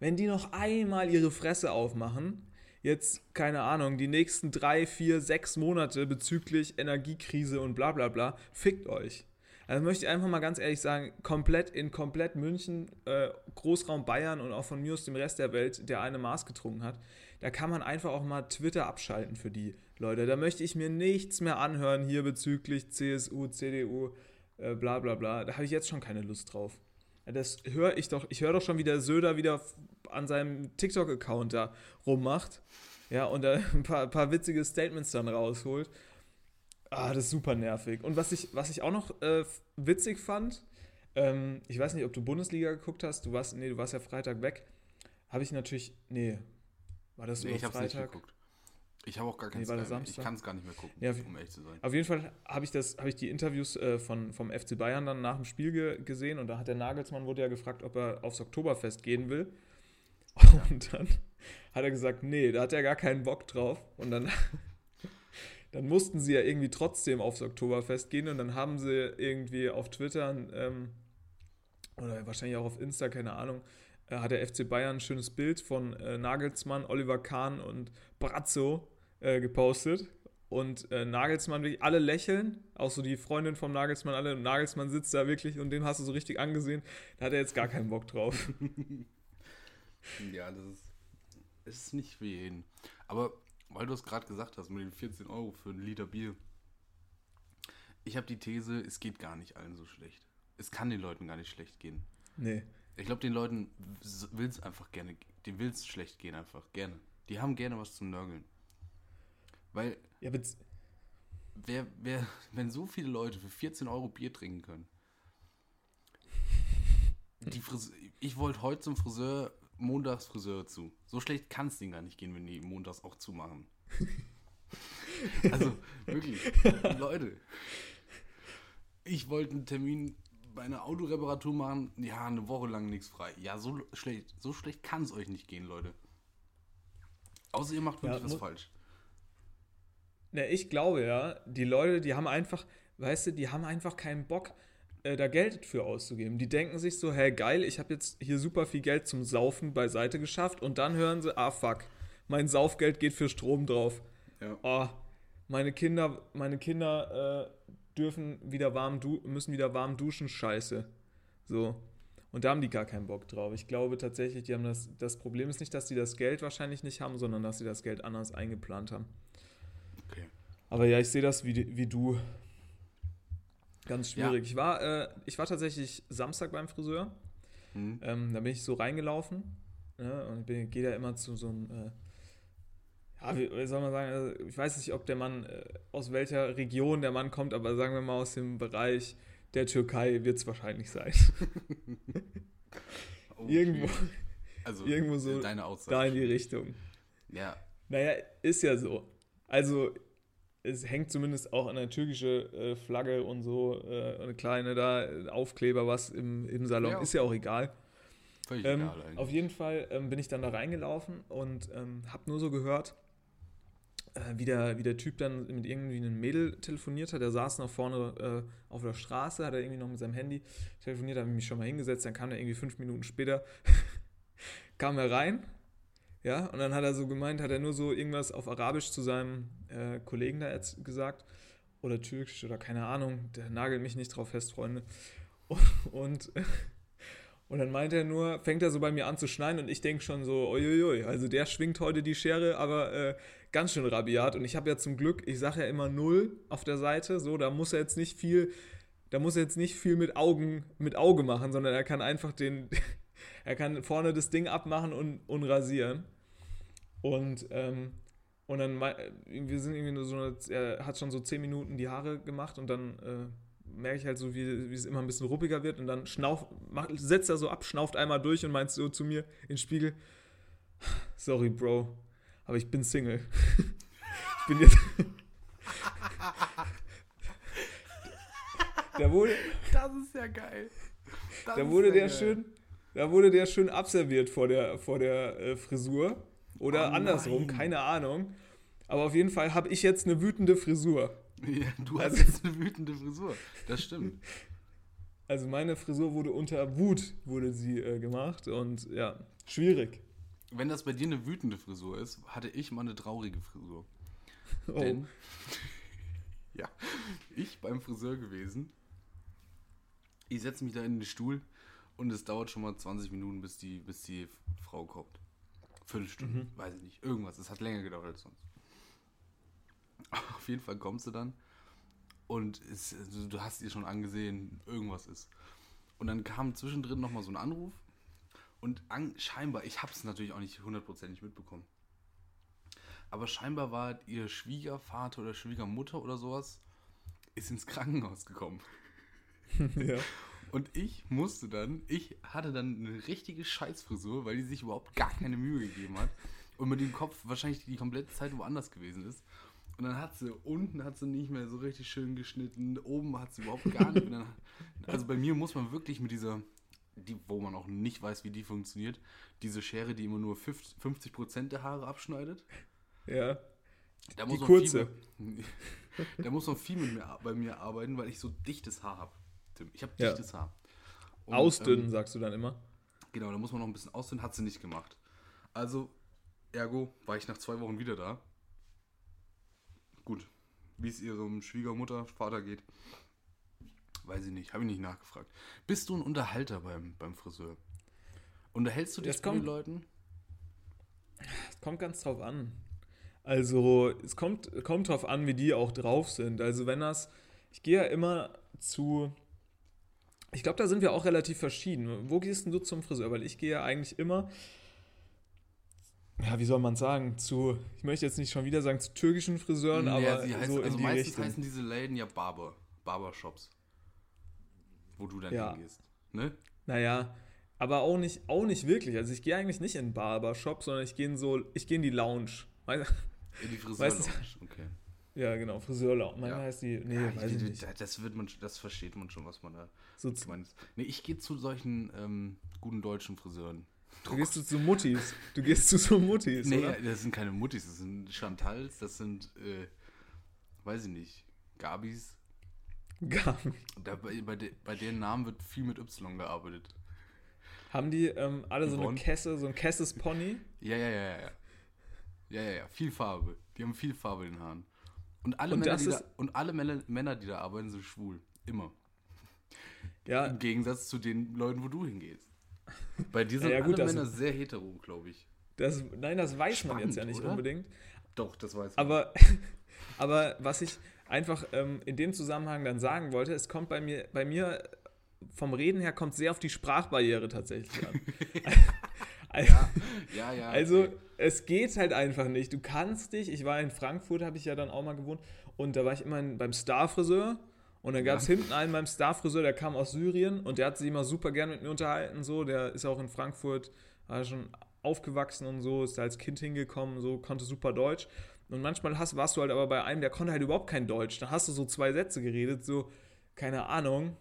Speaker 3: wenn die noch einmal ihre Fresse aufmachen, jetzt, keine Ahnung, die nächsten drei, vier, sechs Monate bezüglich Energiekrise und bla bla bla, fickt euch. Also möchte ich einfach mal ganz ehrlich sagen, komplett in komplett München, äh, Großraum Bayern und auch von mir aus dem Rest der Welt, der eine Maß getrunken hat, da kann man einfach auch mal Twitter abschalten für die Leute. Da möchte ich mir nichts mehr anhören hier bezüglich CSU, CDU, äh, bla bla bla. Da habe ich jetzt schon keine Lust drauf. Das höre ich doch, ich höre doch schon, wie der Söder wieder an seinem TikTok-Account da rummacht. Ja, und da ein paar, paar witzige Statements dann rausholt. Ah, das ist super nervig. Und was ich, was ich auch noch äh, witzig fand, ähm, ich weiß nicht, ob du Bundesliga geguckt hast, du warst, nee, du warst ja Freitag weg. Habe ich natürlich, nee, war das
Speaker 4: Nee,
Speaker 3: über
Speaker 4: ich hab's nicht
Speaker 3: Freitag?
Speaker 4: geguckt. Ich habe auch gar keinen
Speaker 3: Nee,
Speaker 4: Sky. Ich kann es gar nicht mehr gucken,
Speaker 3: Ja,
Speaker 4: um ehrlich zu sein.
Speaker 3: Auf jeden Fall habe ich, das- habe ich die Interviews äh, von, vom FC Bayern dann nach dem Spiel ge gesehen und da hat der Nagelsmann wurde ja gefragt, ob er aufs Oktoberfest gehen will. Und dann hat er gesagt, nee, da hat er gar keinen Bock drauf. Und dann, dann mussten sie ja irgendwie trotzdem aufs Oktoberfest gehen und dann haben sie irgendwie auf Twitter ähm, oder wahrscheinlich auch auf Insta, keine Ahnung, hat der FC Bayern ein schönes Bild von äh, Nagelsmann, Oliver Kahn und Brazzo äh, gepostet. Und äh, Nagelsmann, wirklich alle lächeln, auch so die Freundin vom Nagelsmann, alle. Und Nagelsmann sitzt da wirklich und den hast du so richtig angesehen. Da hat er jetzt gar keinen Bock drauf.
Speaker 4: Ja, das ist, ist nicht für jeden. Aber weil du es gerade gesagt hast, mit den 14 Euro für einen Liter Bier. Ich habe die These, es geht gar nicht allen so schlecht. Es kann den Leuten gar nicht schlecht gehen.
Speaker 3: Nee.
Speaker 4: Ich glaube, den Leuten will es einfach gerne, denen will es schlecht gehen einfach, gerne. Die haben gerne was zum Nörgeln. Weil,
Speaker 3: Ja,
Speaker 4: wer, wer, wenn so viele Leute für 14 Euro Bier trinken können. Ich wollte heute zum Friseur, montags Friseur zu. So schlecht kann es denen gar nicht gehen, wenn die montags auch zumachen. also, wirklich, Leute. Ich wollte einen Termin bei einer Autoreparatur machen. Ja, eine Woche lang nichts frei. Ja, so schlecht, so schlecht kann es euch nicht gehen, Leute. Außer ihr macht wirklich
Speaker 3: Ja,
Speaker 4: was falsch.
Speaker 3: Na, ich glaube ja, die Leute, die haben einfach, weißt du, die haben einfach keinen Bock, äh, da Geld für auszugeben. Die denken sich so, hey, geil, ich habe jetzt hier super viel Geld zum Saufen beiseite geschafft und dann hören sie, ah, fuck, mein Saufgeld geht für Strom drauf.
Speaker 4: Ja.
Speaker 3: Oh, meine Kinder, meine Kinder äh, dürfen wieder warm du müssen wieder warm duschen, scheiße. So. Und da haben die gar keinen Bock drauf. Ich glaube tatsächlich, die haben das, das Problem ist nicht, dass die das Geld wahrscheinlich nicht haben, sondern dass sie das Geld anders eingeplant haben.
Speaker 4: Okay.
Speaker 3: Aber ja, ich sehe das wie, wie du. Ganz schwierig. Ich, war, äh, ich war tatsächlich Samstag beim Friseur.
Speaker 4: Hm?
Speaker 3: Ähm, da bin ich so reingelaufen. Ne, und bin, gehe da immer zu so einem. Äh, ja, wie, soll man sagen? Also, ich weiß nicht, ob der Mann äh, aus welcher Region der Mann kommt, aber sagen wir mal aus dem Bereich der Türkei wird es wahrscheinlich sein.
Speaker 4: Oh,
Speaker 3: Irgendwo.
Speaker 4: Also,
Speaker 3: irgendwo so
Speaker 4: deine Aussage.
Speaker 3: da in die Richtung.
Speaker 4: Ja,
Speaker 3: Naja, ist ja so. Also, es hängt zumindest auch an der türkische äh, Flagge und so, äh, eine kleine da, Aufkleber, was im, im Salon,
Speaker 4: Ja,
Speaker 3: ist ja auch egal.
Speaker 4: völlig
Speaker 3: Ähm,
Speaker 4: egal eigentlich.
Speaker 3: auf jeden Fall ähm, bin ich dann da reingelaufen und ähm, hab nur so gehört, äh, wie, der, wie der Typ dann mit irgendwie einem Mädel telefoniert hat. Der saß noch vorne äh, auf der Straße, hat er irgendwie noch mit seinem Handy telefoniert, habe ich mich schon mal hingesetzt, dann kam er irgendwie fünf Minuten später, kam er rein, ja, und dann hat er so gemeint, hat er nur so irgendwas auf Arabisch zu seinem äh, Kollegen da jetzt gesagt oder Türkisch oder keine Ahnung, der nagelt mich nicht drauf fest, Freunde. Und, und, und dann meint er nur, fängt er so bei mir an zu schneiden und ich denke schon so, uiuiui, also der schwingt heute die Schere, aber äh, ganz schön rabiat. Und ich habe ja zum Glück, ich sage ja immer null auf der Seite, so, da muss er jetzt nicht viel, da muss er jetzt nicht viel mit Augen, mit Auge machen, sondern er kann einfach den, er kann vorne das Ding abmachen und, und rasieren. Und, ähm, und dann, wir sind irgendwie nur so, eine, er hat schon so 10 Minuten die Haare gemacht und dann äh, merke ich halt so, wie, wie es immer ein bisschen ruppiger wird und dann schnauf, macht, setzt er so ab, schnauft einmal durch und meint so zu mir in den Spiegel, sorry, Bro, aber ich bin Single. ich bin jetzt... da wurde,
Speaker 4: das ist ja geil. Das
Speaker 3: da wurde
Speaker 4: ja
Speaker 3: der
Speaker 4: geil.
Speaker 3: schön, da wurde der schön abserviert vor der, vor der äh, Frisur. Oder
Speaker 4: Oh
Speaker 3: andersrum, keine Ahnung. Aber auf jeden Fall habe ich jetzt eine wütende Frisur.
Speaker 4: Ja, du hast
Speaker 3: Also-
Speaker 4: jetzt eine wütende Frisur. Das stimmt.
Speaker 3: Also meine Frisur wurde unter Wut wurde sie äh, gemacht und ja, schwierig.
Speaker 4: Wenn das bei dir eine wütende Frisur ist, hatte ich mal eine traurige Frisur.
Speaker 3: Oh.
Speaker 4: Denn, ja, ich beim Friseur gewesen. Ich setze mich da in den Stuhl und es dauert schon mal 20 Minuten, bis die, bis die Frau kommt. Viertelstunde,
Speaker 3: Mhm.
Speaker 4: weiß ich nicht. Irgendwas. Es hat länger gedauert als sonst. Auf jeden Fall kommt sie dann und es, du hast ihr schon angesehen, irgendwas ist. Und dann kam zwischendrin nochmal so ein Anruf und an, scheinbar, ich habe es natürlich auch nicht hundertprozentig mitbekommen. Aber scheinbar war ihr Schwiegervater oder Schwiegermutter oder sowas, ist ins Krankenhaus gekommen.
Speaker 3: ja.
Speaker 4: Und ich musste dann, ich hatte dann eine richtige Scheißfrisur, weil die sich überhaupt gar keine Mühe gegeben hat. Und mit dem Kopf wahrscheinlich die komplette Zeit woanders gewesen ist. Und dann hat sie, unten hat sie nicht mehr so richtig schön geschnitten, oben hat sie überhaupt gar nicht. Dann, also bei mir muss man wirklich mit dieser, die, wo man auch nicht weiß, wie die funktioniert, diese Schere, die immer nur 50%, 50 der Haare abschneidet.
Speaker 3: ja.
Speaker 4: Da
Speaker 3: Die
Speaker 4: muss man
Speaker 3: kurze.
Speaker 4: Viel, da muss man viel mit mir, bei mir arbeiten, weil ich so dichtes Haar habe. Ich habe
Speaker 3: Ja.
Speaker 4: dichtes Haar. Und,
Speaker 3: Ausdünnen,
Speaker 4: ähm,
Speaker 3: sagst du dann immer.
Speaker 4: Genau, da muss man noch ein bisschen ausdünnen, hat sie nicht gemacht. Also, ergo war ich nach zwei Wochen wieder da. Gut, wie es ihrem Schwiegermutter, Vater geht, weiß ich nicht, habe ich nicht nachgefragt. Bist du ein Unterhalter beim, beim Friseur? Unterhältst du dich mit den Leuten?
Speaker 3: Es kommt ganz drauf an. Also, es kommt, kommt drauf an, wie die auch drauf sind. Also, wenn das. Ich gehe ja immer zu. Ich glaube, da sind wir auch relativ verschieden. Wo gehst denn du zum Friseur? Weil ich gehe ja eigentlich immer. Ja, wie soll man sagen? Zu. Ich möchte jetzt nicht schon wieder sagen zu türkischen Friseuren, aber
Speaker 4: Ja, sie heißen,
Speaker 3: so
Speaker 4: also
Speaker 3: die
Speaker 4: meistens
Speaker 3: Richtung.
Speaker 4: heißen diese Läden ja Barber, Barbershops. Wo du dann
Speaker 3: Ja.
Speaker 4: hingehst. Ne?
Speaker 3: Naja, aber auch nicht, auch nicht wirklich. Also ich gehe eigentlich nicht in Barbershop, sondern ich gehe in so, ich gehe in die Lounge. Weißt-
Speaker 4: In die
Speaker 3: Weißt
Speaker 4: Friseurlounge. Okay.
Speaker 3: Ja, genau, Friseurlounge. Manchmal
Speaker 4: Ja.
Speaker 3: heißt die, nee,
Speaker 4: Ja,
Speaker 3: weiß ich
Speaker 4: die-
Speaker 3: nicht.
Speaker 4: da- Das wird man, das versteht man schon, was man da
Speaker 3: So,
Speaker 4: ist. Nee, ich gehe zu solchen ähm, guten deutschen Friseuren.
Speaker 3: du gehst zu so Muttis. Du gehst zu so Muttis,
Speaker 4: Nee,
Speaker 3: oder?
Speaker 4: das sind keine Muttis, das sind Chantals, das sind, äh, weiß ich nicht, Gabis.
Speaker 3: Gar
Speaker 4: Da, bei, bei, de, bei deren Namen wird viel mit Y gearbeitet.
Speaker 3: Haben die ähm, alle so eine
Speaker 4: Yvonne?
Speaker 3: Kesse, so ein Kesses Pony?
Speaker 4: Ja, ja, ja, ja, ja. Ja, ja, viel Farbe. Die haben viel Farbe in den Haaren. Und alle,
Speaker 3: Und
Speaker 4: Männer, die da, und alle Männer, Männer, die da arbeiten, sind schwul. Immer.
Speaker 3: Ja,
Speaker 4: Im Gegensatz zu den Leuten, wo du hingehst. Bei dir sind
Speaker 3: Ja, ja, gut,
Speaker 4: alle Männer sehr hetero, glaube ich.
Speaker 3: das, nein, das weiß man
Speaker 4: Spannend,
Speaker 3: jetzt ja nicht
Speaker 4: oder?
Speaker 3: unbedingt.
Speaker 4: Doch, das weiß
Speaker 3: Aber, aber was ich einfach ähm, in dem Zusammenhang dann sagen wollte, es kommt bei mir, bei mir vom Reden her kommt sehr auf die Sprachbarriere tatsächlich an. Also-
Speaker 4: Ja, ja.
Speaker 3: Also
Speaker 4: okay.
Speaker 3: es geht halt einfach nicht. Du kannst dich, ich war in Frankfurt, habe ich ja dann auch mal gewohnt, und da war ich immer beim Star-Friseur und dann gab es
Speaker 4: Ja.
Speaker 3: hinten einen beim Star-Friseur, der kam aus Syrien und der hat sich immer super gern mit mir unterhalten, so, der ist auch in Frankfurt, war schon aufgewachsen und so, ist da als Kind hingekommen, so, konnte super Deutsch. Und manchmal hast, warst du halt aber bei einem, der konnte halt überhaupt kein Deutsch. Da hast du so zwei Sätze geredet, so, keine Ahnung,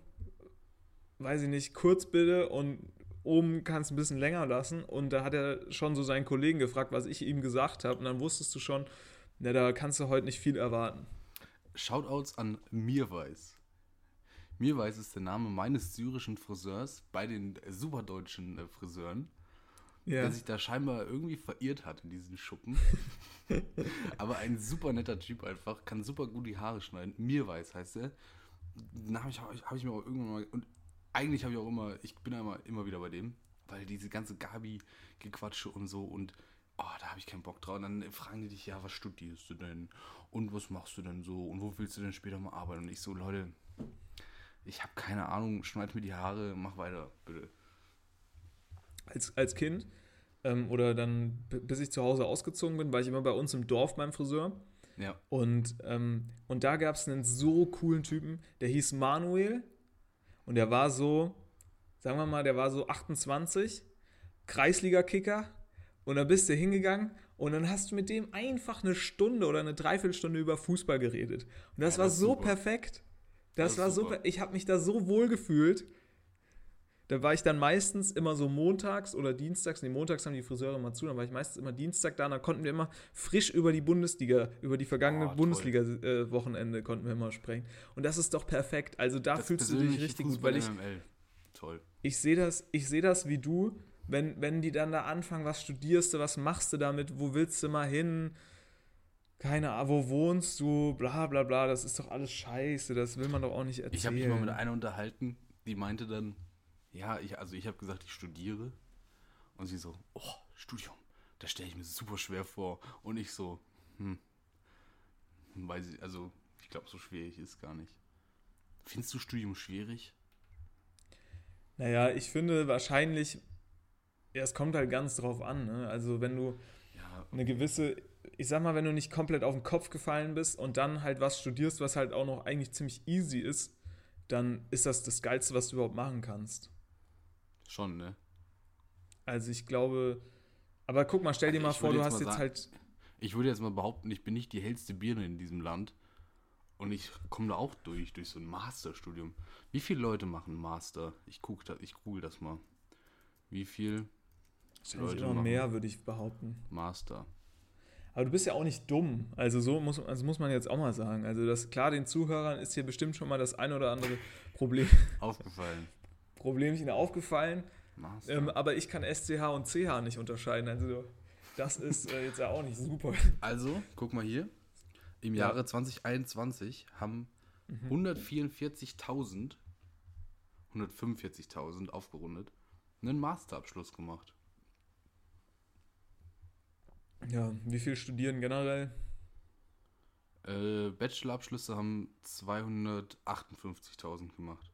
Speaker 3: weiß ich nicht, kurz bitte und oben kannst du ein bisschen länger lassen. Und da hat er schon so seinen Kollegen gefragt, was ich ihm gesagt habe. Und dann wusstest du schon, na, da kannst du heute nicht viel erwarten.
Speaker 4: Shoutouts an Mirweiß. Mirweiß ist der Name meines syrischen Friseurs bei den superdeutschen äh, Friseuren,
Speaker 3: Ja.
Speaker 4: der sich da scheinbar irgendwie verirrt hat in diesen Schuppen. Aber ein super netter Typ einfach, kann super gut die Haare schneiden. Mirweiß heißt er. Den habe ich, hab ich mir auch irgendwann mal. Und eigentlich habe ich auch immer, ich bin immer, immer wieder bei dem, weil diese ganze Gabi-Gequatsche und so und oh, da habe ich keinen Bock drauf. Und dann fragen die dich, ja, was studierst du denn? Und was machst du denn so? Und wo willst du denn später mal arbeiten? Und ich so, Leute, ich habe keine Ahnung, schneid mir die Haare, mach weiter, bitte.
Speaker 3: als, als Kind ähm, oder dann, bis ich zu Hause ausgezogen bin, war ich immer bei uns im Dorf beim Friseur.
Speaker 4: Ja.
Speaker 3: Und, ähm, und da gab es einen so coolen Typen, der hieß Manuel. Und der war so, sagen wir mal, der war so 28, Kreisliga-Kicker. Und dann bist du hingegangen und dann hast du mit dem einfach eine Stunde oder eine Dreiviertelstunde über Fußball geredet. Und das
Speaker 4: Ja,
Speaker 3: war
Speaker 4: das ist
Speaker 3: so
Speaker 4: super.
Speaker 3: perfekt.
Speaker 4: Das
Speaker 3: Das, war so,
Speaker 4: super.
Speaker 3: per- ich habe mich da so wohl gefühlt. Da war ich dann meistens immer so montags oder dienstags, nee, montags haben die Friseure immer zu, dann war ich meistens immer Dienstag da, und dann konnten wir immer frisch über die Bundesliga, über die vergangene
Speaker 4: Oh, toll.
Speaker 3: Bundesliga-Wochenende konnten wir immer sprechen. Und das ist doch perfekt. Also da
Speaker 4: Das
Speaker 3: fühlst du dich richtig gut, weil ich,
Speaker 4: MML. Toll.
Speaker 3: ich sehe das, ich sehe das wie du, wenn, wenn die dann da anfangen, was studierst du, was machst du damit, wo willst du mal hin? Keine Ahnung, wo wohnst du, bla bla bla, das ist doch alles scheiße, das will man doch auch nicht erzählen.
Speaker 4: Ich habe mich mal mit einer unterhalten, die meinte dann, ja, ich, also ich habe gesagt, ich studiere. Und sie so, oh, Studium, das stelle ich mir super schwer vor. Und ich so, hm, weil sie, also ich glaube, so schwierig ist gar nicht. Findest du Studium schwierig?
Speaker 3: Naja, ich finde wahrscheinlich, ja, es kommt halt ganz drauf an. Ne? Also wenn du
Speaker 4: Ja,
Speaker 3: eine gewisse, ich sag mal, wenn du nicht komplett auf den Kopf gefallen bist und dann halt was studierst, was halt auch noch eigentlich ziemlich easy ist, dann ist das das Geilste, was du überhaupt machen kannst.
Speaker 4: Schon, ne?
Speaker 3: Also ich glaube, aber guck mal, stell dir
Speaker 4: Also
Speaker 3: mal vor, du hast jetzt
Speaker 4: sagen-
Speaker 3: halt,
Speaker 4: Ich würde jetzt mal behaupten, ich bin nicht die hellste Birne in diesem Land. Und ich komme da auch durch, durch so ein Masterstudium. Wie viele Leute machen Master? Ich gucke da, ich google das mal. Wie viel
Speaker 3: wahrscheinlich immer mehr, würde ich behaupten.
Speaker 4: Master?
Speaker 3: Aber du bist ja auch nicht dumm. Also so muss, also muss man jetzt auch mal sagen. Also das, klar, den Zuhörern ist hier bestimmt schon mal das ein oder andere Problem,
Speaker 4: Aufgefallen.
Speaker 3: Problemchen aufgefallen. Ähm, aber ich kann SCH und CH nicht unterscheiden. Also das ist äh, jetzt ja auch nicht super.
Speaker 4: Also, guck mal hier. Im
Speaker 3: Ja.
Speaker 4: Jahre 2021 haben 144.000, 145.000 aufgerundet, einen Masterabschluss gemacht.
Speaker 3: Ja, wie viel studieren generell?
Speaker 4: Äh, Bachelorabschlüsse haben 258.000 gemacht.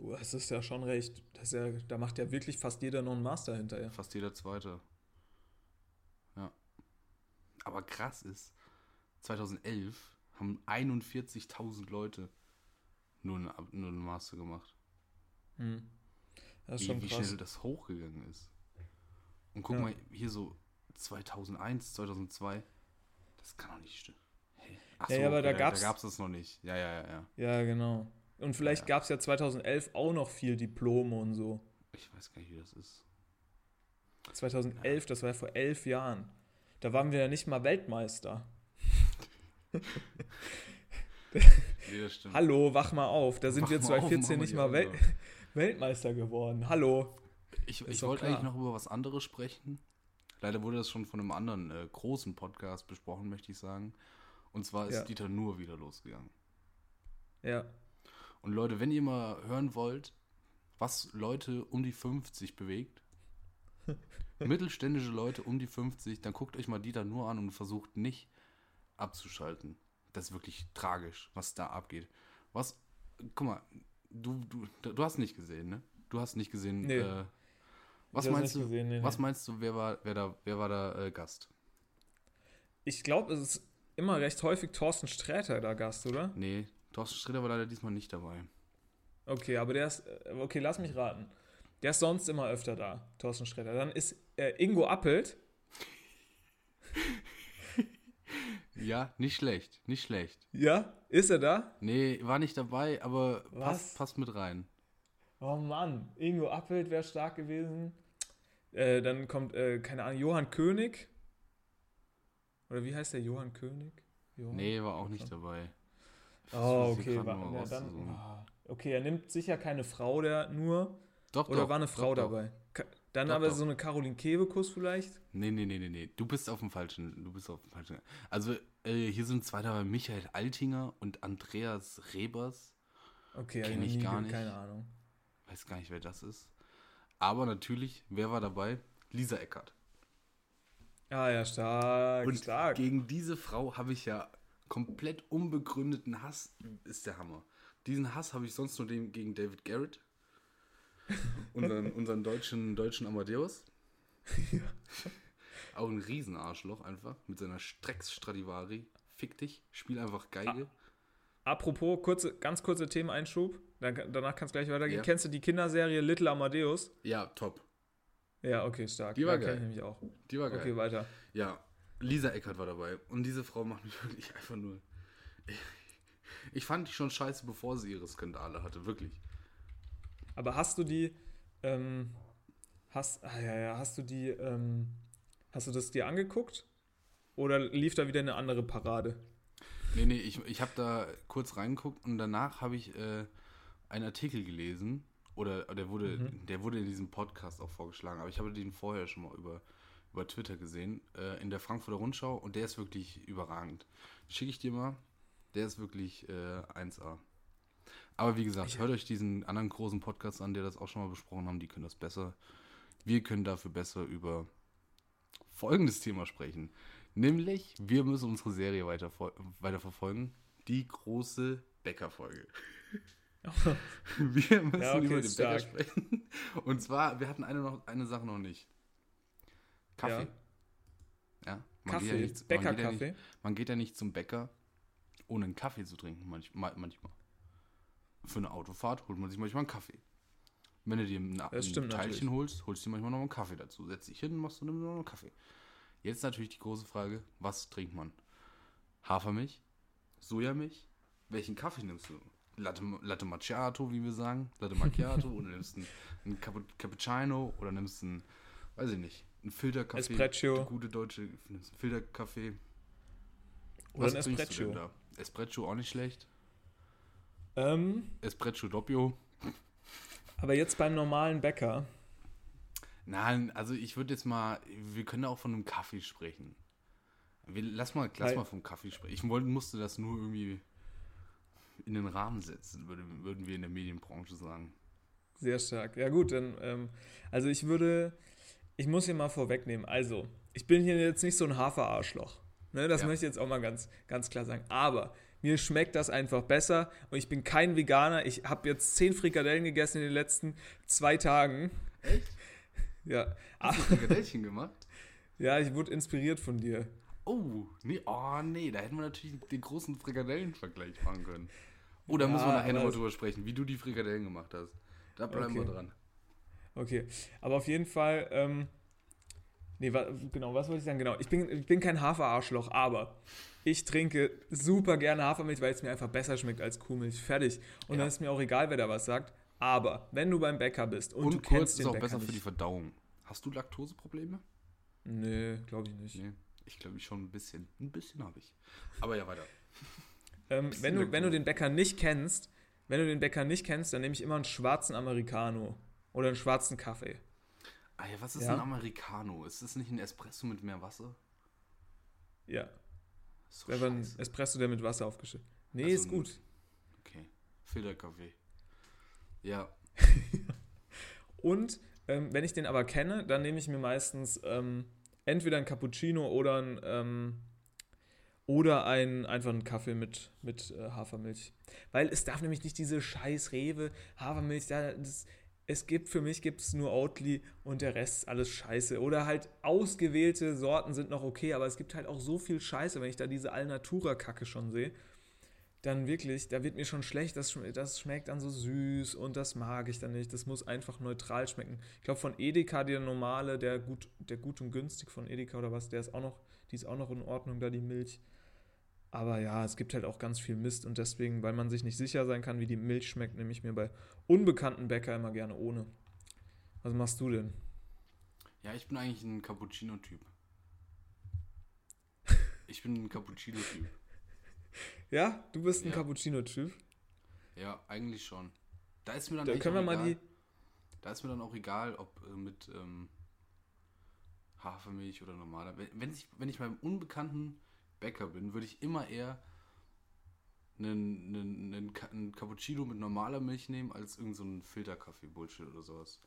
Speaker 3: Oh, das ist ja schon recht. Das ja, da macht ja wirklich fast jeder noch einen Master hinterher.
Speaker 4: Fast jeder Zweite. Ja. Aber krass ist, 2011 haben 41.000 Leute nur einen, nur einen Master gemacht.
Speaker 3: Hm. Das ist
Speaker 4: Wie,
Speaker 3: schon
Speaker 4: wie
Speaker 3: krass.
Speaker 4: schnell das hochgegangen ist. Und guck
Speaker 3: Ja.
Speaker 4: mal, hier so 2001, 2002. Das kann doch nicht stimmen. Hey. Ach
Speaker 3: Ja, aber da
Speaker 4: da gab's das noch nicht. Ja, ja, ja, ja.
Speaker 3: Ja, genau. Und vielleicht
Speaker 4: Ja.
Speaker 3: gab es ja 2011 auch noch viel Diplome und so.
Speaker 4: Ich weiß gar nicht, wie das ist.
Speaker 3: 2011, das war ja vor elf Jahren. Da waren wir ja nicht mal Weltmeister.
Speaker 4: Nee.
Speaker 3: Hallo, wach mal auf. Da sind
Speaker 4: Wach
Speaker 3: wir
Speaker 4: mal auf,
Speaker 3: 2014
Speaker 4: mach mal
Speaker 3: nicht mal Wel
Speaker 4: auf.
Speaker 3: Weltmeister geworden. Hallo.
Speaker 4: Ich, ich wollte
Speaker 3: klar.
Speaker 4: eigentlich noch über was anderes sprechen. Leider wurde das schon von einem anderen äh, großen Podcast besprochen, möchte ich sagen. Und zwar ist
Speaker 3: Ja.
Speaker 4: Dieter Nuhr wieder losgegangen.
Speaker 3: Ja.
Speaker 4: Und Leute, wenn ihr mal hören wollt, was Leute um die 50 bewegt, mittelständische Leute um die 50, dann guckt euch mal Dieter Nuhr an und versucht nicht abzuschalten. Das ist wirklich tragisch, was da abgeht. Was, guck mal, du, du, du hast nicht gesehen, ne? Du hast nicht gesehen,
Speaker 3: Nee.
Speaker 4: äh, was meinst du,
Speaker 3: gesehen, nee,
Speaker 4: was
Speaker 3: nee.
Speaker 4: meinst du, wer war, wer da, wer war da äh, Gast?
Speaker 3: Ich glaube, es ist immer recht häufig Thorsten Sträter da Gast, oder?
Speaker 4: Nee, Thorsten Sträter war leider diesmal nicht dabei.
Speaker 3: Okay, aber der ist. äh, Okay, lass mich raten. Der ist sonst immer öfter da, Thorsten Sträter. Dann ist äh, Ingo Appelt.
Speaker 4: Ja, nicht schlecht, nicht schlecht.
Speaker 3: Ja, ist er da?
Speaker 4: Nee, war nicht dabei, aber passt, passt mit rein.
Speaker 3: Oh Mann, Ingo Appelt wäre stark gewesen. Äh, dann kommt, äh, keine Ahnung, Johann König. Oder wie heißt der Johann König? Johann?
Speaker 4: Nee, war auch nicht dabei.
Speaker 3: Oh, okay. War, ja, dann, ah, okay, er nimmt sicher keine Frau der nur.
Speaker 4: Doch,
Speaker 3: Oder
Speaker 4: doch,
Speaker 3: war eine Frau
Speaker 4: doch.
Speaker 3: dabei? Dann aber so eine Caroline Kebekus vielleicht?
Speaker 4: Nee, nee, nee, nee, nee. Du bist auf dem falschen. Du bist auf dem falschen. Also, äh, hier sind zwei dabei: Michael Altinger und Andreas Rebers.
Speaker 3: Okay,
Speaker 4: Kenn
Speaker 3: hab noch
Speaker 4: ich gar nicht.
Speaker 3: Keine Ahnung.
Speaker 4: Weiß gar nicht, wer das ist. Aber natürlich, wer war dabei? Lisa Eckert.
Speaker 3: Ah ja, stark,
Speaker 4: Und
Speaker 3: stark.
Speaker 4: gegen diese Frau habe ich ja komplett unbegründeten Hass. Ist der Hammer. Diesen Hass habe ich sonst nur dem, gegen David Garrett. unseren, unseren deutschen, deutschen Amadeus. Auch ein Riesenarschloch einfach. Mit seiner Strecks Stradivari. Fick dich, spiel einfach Geige.
Speaker 3: Apropos, kurze, ganz kurzer Themeneinschub. Dann, danach kann es gleich weitergehen.
Speaker 4: Ja.
Speaker 3: Kennst du die Kinderserie Little Amadeus?
Speaker 4: Ja, top.
Speaker 3: Ja, okay, stark.
Speaker 4: Die war
Speaker 3: ja, kenn
Speaker 4: geil.
Speaker 3: ich nämlich auch.
Speaker 4: Die war geil.
Speaker 3: Okay, weiter.
Speaker 4: Ja, Lisa Eckert war dabei. Und diese Frau macht mich wirklich einfach nur. Ich, ich fand die schon scheiße, bevor sie ihre Skandale hatte. Wirklich.
Speaker 3: Aber hast du die, ähm, hast, ah, ja, ja, hast du die, ähm, hast du das dir angeguckt? Oder lief da wieder eine andere Parade?
Speaker 4: Nee, nee, ich, ich habe da kurz reingeguckt und danach habe ich äh, einen Artikel gelesen. Oder der wurde, der wurde in diesem Podcast auch vorgeschlagen, aber ich habe den vorher schon mal über, über Twitter gesehen, äh, in der Frankfurter Rundschau und der ist wirklich überragend. Schicke ich dir mal. Der ist wirklich äh, 1A. Aber wie gesagt, hört euch diesen anderen großen Podcast an, der das auch schon mal besprochen haben, die können das besser. Wir können dafür besser über folgendes Thema sprechen. Nämlich, wir müssen unsere Serie weiter, weiter verfolgen. Die große Bäckerfolge. wir müssen
Speaker 3: Ja, okay,
Speaker 4: über den
Speaker 3: stark.
Speaker 4: Bäcker sprechen. Und zwar, wir hatten eine, noch, eine Sache noch nicht. Kaffee. Ja. Man geht ja
Speaker 3: Kaffee,
Speaker 4: nicht, man, geht ja
Speaker 3: Bäckerkaffee.
Speaker 4: nicht, man geht ja nicht zum Bäcker, ohne einen Kaffee zu trinken, manchmal. manchmal. Für eine Autofahrt holt man sich manchmal einen Kaffee. Wenn du dir ein, ein Teilchen
Speaker 3: natürlich.
Speaker 4: holst, holst du dir manchmal noch einen Kaffee dazu. Setzt dich hin, machst du noch einen Kaffee. Jetzt natürlich die große Frage, was trinkt man? Hafermilch? Sojamilch? Welchen Kaffee nimmst du? Latte, Latte Macchiato, wie wir sagen. Latte Macchiato oder nimmst einen, einen Cappuccino oder nimmst einen, weiß ich nicht, einen Filterkaffee.
Speaker 3: Espresso.
Speaker 4: Gute deutsche, Filterkaffee.
Speaker 3: Oder ein
Speaker 4: du denn
Speaker 3: Espresso.
Speaker 4: da? Espresso auch nicht schlecht.
Speaker 3: Ähm,
Speaker 4: Espresso Doppio.
Speaker 3: aber jetzt beim normalen Bäcker.
Speaker 4: Nein, also ich würde jetzt mal, wir können auch von einem Kaffee sprechen. Wir, lass mal, lass
Speaker 3: Weil-
Speaker 4: mal vom Kaffee sprechen. Ich wollte, musste das nur irgendwie in den Rahmen setzen, würde, würden wir in der Medienbranche sagen.
Speaker 3: Sehr stark. Ja gut, dann, ähm, also ich würde, ich muss hier mal vorwegnehmen. Also, ich bin hier jetzt nicht so ein Hafer-Arschloch. Ne, das
Speaker 4: Ja.
Speaker 3: möchte ich jetzt auch mal ganz, ganz klar sagen. Aber mir schmeckt das einfach besser und ich bin kein Veganer. Ich habe jetzt zehn Frikadellen gegessen in den letzten zwei Tagen.
Speaker 4: Echt?
Speaker 3: Ja,
Speaker 4: Hast du Frikadellchen gemacht?
Speaker 3: ja ich wurde inspiriert von dir.
Speaker 4: Oh, nee, oh nee, da hätten wir natürlich den großen Frikadellenvergleich machen können. Oh, da
Speaker 3: Ja,
Speaker 4: muss man nachher nochmal drüber sprechen, wie du die Frikadellen gemacht hast. Da bleiben
Speaker 3: Okay.
Speaker 4: wir dran.
Speaker 3: Okay, aber auf jeden Fall, ähm, nee, wa, genau, was wollte ich sagen? Genau, ich bin, ich bin kein Hafer-Arschloch, aber ich trinke super gerne Hafermilch, weil es mir einfach besser schmeckt als Kuhmilch. Fertig. Und
Speaker 4: Ja.
Speaker 3: dann ist mir auch egal, wer da was sagt. Aber wenn du beim Bäcker bist und,
Speaker 4: Und,
Speaker 3: du
Speaker 4: kurz
Speaker 3: kennst
Speaker 4: ist
Speaker 3: den
Speaker 4: auch
Speaker 3: Bäcker
Speaker 4: besser
Speaker 3: nicht.
Speaker 4: für die Verdauung. Hast du Laktoseprobleme?
Speaker 3: Nee, glaube ich nicht.
Speaker 4: Nee, ich glaube ich schon ein bisschen. Ein bisschen habe ich. Aber ja, weiter.
Speaker 3: Ähm, wenn, du, wenn du den Bäcker nicht kennst, wenn du den Bäcker nicht kennst, dann nehme ich immer einen schwarzen Americano oder einen schwarzen Kaffee.
Speaker 4: Ah ja, was ist
Speaker 3: Ja.
Speaker 4: ein Americano? Ist das nicht ein Espresso mit mehr Wasser?
Speaker 3: Ja,
Speaker 4: So
Speaker 3: einfach ein. Espresso, der mit Wasser aufgeschüttet. Nee,
Speaker 4: Also
Speaker 3: ist gut.
Speaker 4: Okay. Filterkaffee. Ja.
Speaker 3: Und ähm, wenn ich den aber kenne, dann nehme ich mir meistens ähm, entweder ein Cappuccino oder ein ähm, oder ein, einfach einen Kaffee mit, mit äh, Hafermilch. Weil es darf nämlich nicht diese scheiß Rewe Hafermilch, da, das, es gibt für mich gibt's nur Oatly und der Rest ist alles scheiße. Oder halt ausgewählte Sorten sind noch okay, aber es gibt halt auch so viel Scheiße, wenn ich da diese Alnatura-Kacke schon sehe. Dann wirklich, da wird mir schon schlecht, das, das schmeckt dann so süß und das mag ich dann nicht. Das muss einfach neutral schmecken. Ich glaube von Edeka, der normale, der gut, der gut und günstig von Edeka oder was, der ist auch noch, die ist auch noch in Ordnung, da die Milch. Aber ja, es gibt halt auch ganz viel Mist und deswegen, weil man sich nicht sicher sein kann, wie die Milch schmeckt, nehme ich mir bei unbekannten Bäcker immer gerne ohne. Was machst du denn?
Speaker 4: Ja, ich bin eigentlich ein Cappuccino-Typ. Ich bin ein Cappuccino-Typ.
Speaker 3: Ja, du bist ein
Speaker 4: Ja.
Speaker 3: Cappuccino-Typ.
Speaker 4: Ja, eigentlich schon. Da ist mir dann
Speaker 3: Da können wir
Speaker 4: auch
Speaker 3: mal
Speaker 4: egal,
Speaker 3: die.
Speaker 4: Da ist mir dann auch egal, ob äh, mit ähm, Hafermilch oder normaler. Wenn, wenn, ich, wenn ich beim unbekannten Bäcker bin, würde ich immer eher einen, einen, einen, einen Cappuccino mit normaler Milch nehmen, als irgendein so Filterkaffee-Bullshit oder sowas.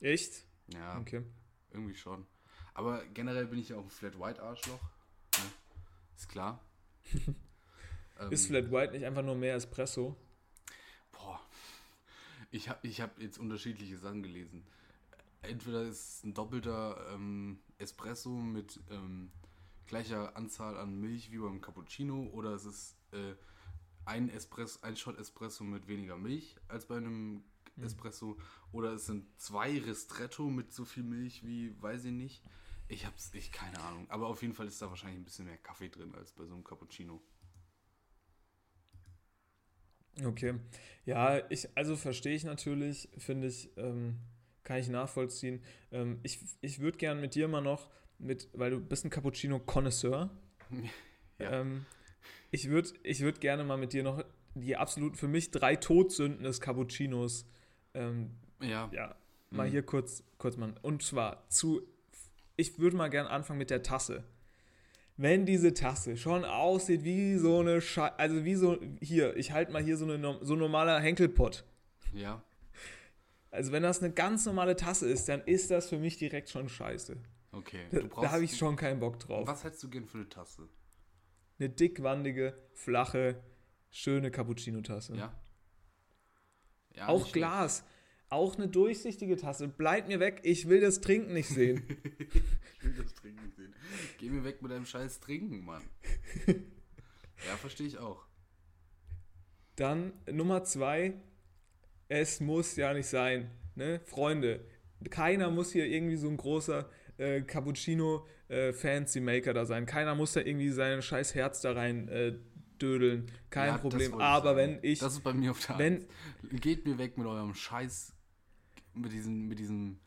Speaker 3: Echt?
Speaker 4: Ja,
Speaker 3: Okay.
Speaker 4: irgendwie schon. Aber generell bin ich ja auch ein Flat White Arschloch. Ne? Ist klar. Ähm,
Speaker 3: Ist Flat White nicht einfach nur mehr Espresso?
Speaker 4: Boah. Ich habe ich hab jetzt unterschiedliche Sachen gelesen. Entweder ist es ein doppelter ähm, Espresso mit ähm, gleicher Anzahl an Milch wie beim Cappuccino oder es ist äh, ein, Espresso, ein Shot Espresso mit weniger Milch als bei einem Espresso oder es sind zwei Ristretto mit so viel Milch wie, weiß ich nicht. Ich hab's, ich keine Ahnung. Aber auf jeden Fall ist da wahrscheinlich ein bisschen mehr Kaffee drin als bei so einem Cappuccino.
Speaker 3: Okay. Ja, ich, also verstehe ich natürlich, finde ich, ähm, kann ich nachvollziehen. Ähm, ich ich würde gern mit dir mal noch, mit, weil du bist ein Cappuccino-Konnoisseur,
Speaker 4: Ja.
Speaker 3: ähm, ich würde ich würd gerne mal mit dir noch die absoluten, für mich drei Todsünden des Cappuccinos, ähm,
Speaker 4: Ja.
Speaker 3: ja, mal
Speaker 4: Mhm.
Speaker 3: hier kurz, kurz mal. Und zwar zu, ich würde mal gerne anfangen mit der Tasse. Wenn diese Tasse schon aussieht wie so eine Schei also wie so, hier, ich halte mal hier so, eine, so ein normaler Henkelpott.
Speaker 4: Ja.
Speaker 3: Also wenn das eine ganz normale Tasse ist, dann ist das für mich direkt schon scheiße.
Speaker 4: Okay.
Speaker 3: Da, da habe ich schon keinen Bock drauf.
Speaker 4: Was hättest du gern für eine Tasse?
Speaker 3: Eine dickwandige, flache, schöne Cappuccino-Tasse.
Speaker 4: Ja. ja
Speaker 3: Auch
Speaker 4: nicht
Speaker 3: Glas. Auch eine durchsichtige Tasse. Bleib mir weg, ich will das Trinken nicht sehen.
Speaker 4: schlecht. Ich will das Trinken sehen. Geh mir weg mit deinem scheiß Trinken, Mann. ja, verstehe ich auch.
Speaker 3: Dann Nummer zwei, es muss ja nicht sein. Ne? Freunde, keiner muss hier irgendwie so ein großer äh, Cappuccino äh, Fancy Maker da sein. Keiner muss da irgendwie sein scheiß Herz da rein äh, dödeln. Kein
Speaker 4: Ja,
Speaker 3: Problem.
Speaker 4: ich
Speaker 3: Aber
Speaker 4: sagen.
Speaker 3: wenn ich,
Speaker 4: Das ist bei mir auf der
Speaker 3: wenn-
Speaker 4: Eins. Geht mir weg mit eurem Scheiß. Mit diesem, mit diesem.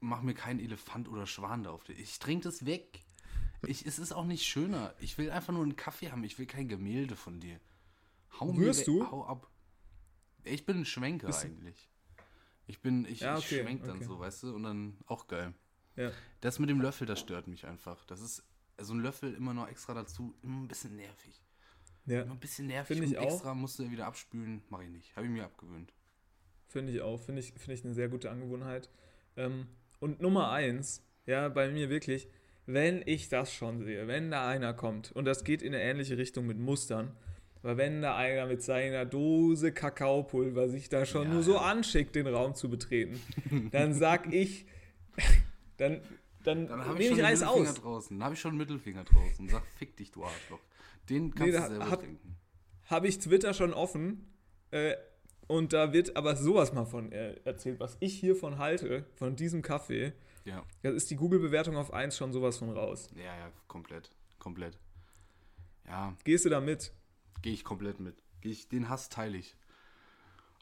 Speaker 4: Mach mir keinen Elefant oder Schwan da auf dir. Ich trinke das weg. Ich, es ist auch nicht schöner. Ich will einfach nur einen Kaffee haben. Ich will kein Gemälde von dir. Hau weg,
Speaker 3: du?
Speaker 4: Hau ab. Ich bin ein Schwenker
Speaker 3: Bist
Speaker 4: eigentlich. Ich bin, ich,
Speaker 3: Ja,
Speaker 4: ich
Speaker 3: okay,
Speaker 4: schwenk dann
Speaker 3: okay.
Speaker 4: so, weißt du, und dann auch geil.
Speaker 3: Ja,
Speaker 4: Das mit dem Löffel, das stört mich einfach. Das ist so ein Löffel immer noch extra dazu, immer ein bisschen nervig.
Speaker 3: ja,
Speaker 4: Immer ein bisschen nervig
Speaker 3: Finde ich
Speaker 4: und
Speaker 3: auch.
Speaker 4: extra musst du wieder abspülen. Mache ich nicht. Habe ich mir abgewöhnt.
Speaker 3: finde ich auch. Finde ich, finde ich eine sehr gute Angewohnheit. Ähm, und Nummer eins, ja, bei mir wirklich, wenn ich das schon sehe, wenn da einer kommt, und das geht in eine ähnliche Richtung mit Mustern, aber wenn da einer mit seiner Dose Kakaopulver sich da schon
Speaker 4: Ja,
Speaker 3: nur so anschickt, den Raum zu betreten, dann sag ich, dann, dann,
Speaker 4: Dann habe
Speaker 3: nehme
Speaker 4: ich schon
Speaker 3: ich
Speaker 4: Mittelfinger
Speaker 3: aus.
Speaker 4: draußen. Dann habe ich schon einen Mittelfinger draußen und sag, fick dich, du Arschloch. Den kannst
Speaker 3: Nee,
Speaker 4: du selber
Speaker 3: hab-
Speaker 4: trinken.
Speaker 3: Habe ich Twitter schon offen äh, und da wird aber sowas mal von äh, erzählt, was ich hiervon halte, von diesem Kaffee.
Speaker 4: Ja,
Speaker 3: Da ist die Google-Bewertung auf 1 schon sowas von raus.
Speaker 4: ja, ja, komplett. Komplett. Ja,
Speaker 3: Gehst du da mit?
Speaker 4: gehe ich komplett mit. Geh ich, den Hass teile ich.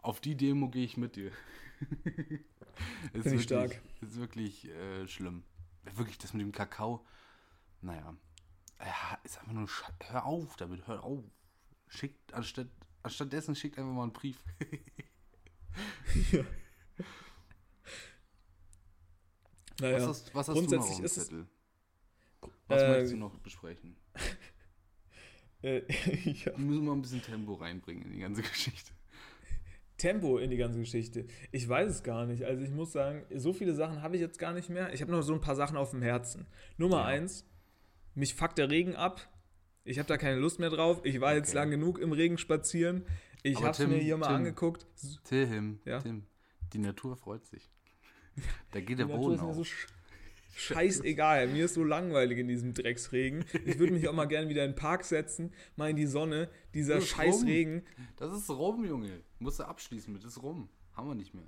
Speaker 4: Auf die Demo gehe ich mit dir. ist
Speaker 3: Finde ich stark.
Speaker 4: Ist wirklich äh, schlimm. Wirklich, das mit dem Kakao. Naja. Ja, ist einfach nur. Sche hör auf damit, hör auf. Schickt, anstatt, anstattdessen schickt einfach mal einen Brief.
Speaker 3: Naja,
Speaker 4: Was hast, was hast du noch
Speaker 3: grundsätzlich
Speaker 4: auf dem Zettel? Was
Speaker 3: Äh,
Speaker 4: möchtest du noch besprechen?
Speaker 3: äh, ja.
Speaker 4: Wir müssen mal ein bisschen Tempo reinbringen in die ganze Geschichte.
Speaker 3: Tempo in die ganze Geschichte. Ich weiß es gar nicht. Also ich muss sagen, so viele Sachen habe ich jetzt gar nicht mehr. Ich habe noch so ein paar Sachen auf dem Herzen. Nummer
Speaker 4: Ja.
Speaker 3: eins, mich fuckt der Regen ab. Ich habe da keine Lust mehr drauf. Ich war jetzt
Speaker 4: Okay.
Speaker 3: lang genug im Regen spazieren. Ich habe es mir hier mal
Speaker 4: Tim.
Speaker 3: angeguckt.
Speaker 4: Tim,
Speaker 3: Ja?
Speaker 4: Tim, die Natur freut sich. Da geht der
Speaker 3: Die
Speaker 4: Boden auf.
Speaker 3: so sch scheißegal. Mir ist so langweilig in diesem Drecksregen. Ich würde mich auch mal gerne wieder in den Park setzen, mal in die Sonne. Dieser
Speaker 4: Das ist
Speaker 3: scheiß
Speaker 4: rum.
Speaker 3: Regen.
Speaker 4: Das ist rum, Junge. Musst du abschließen mit, das ist rum. Haben wir nicht mehr.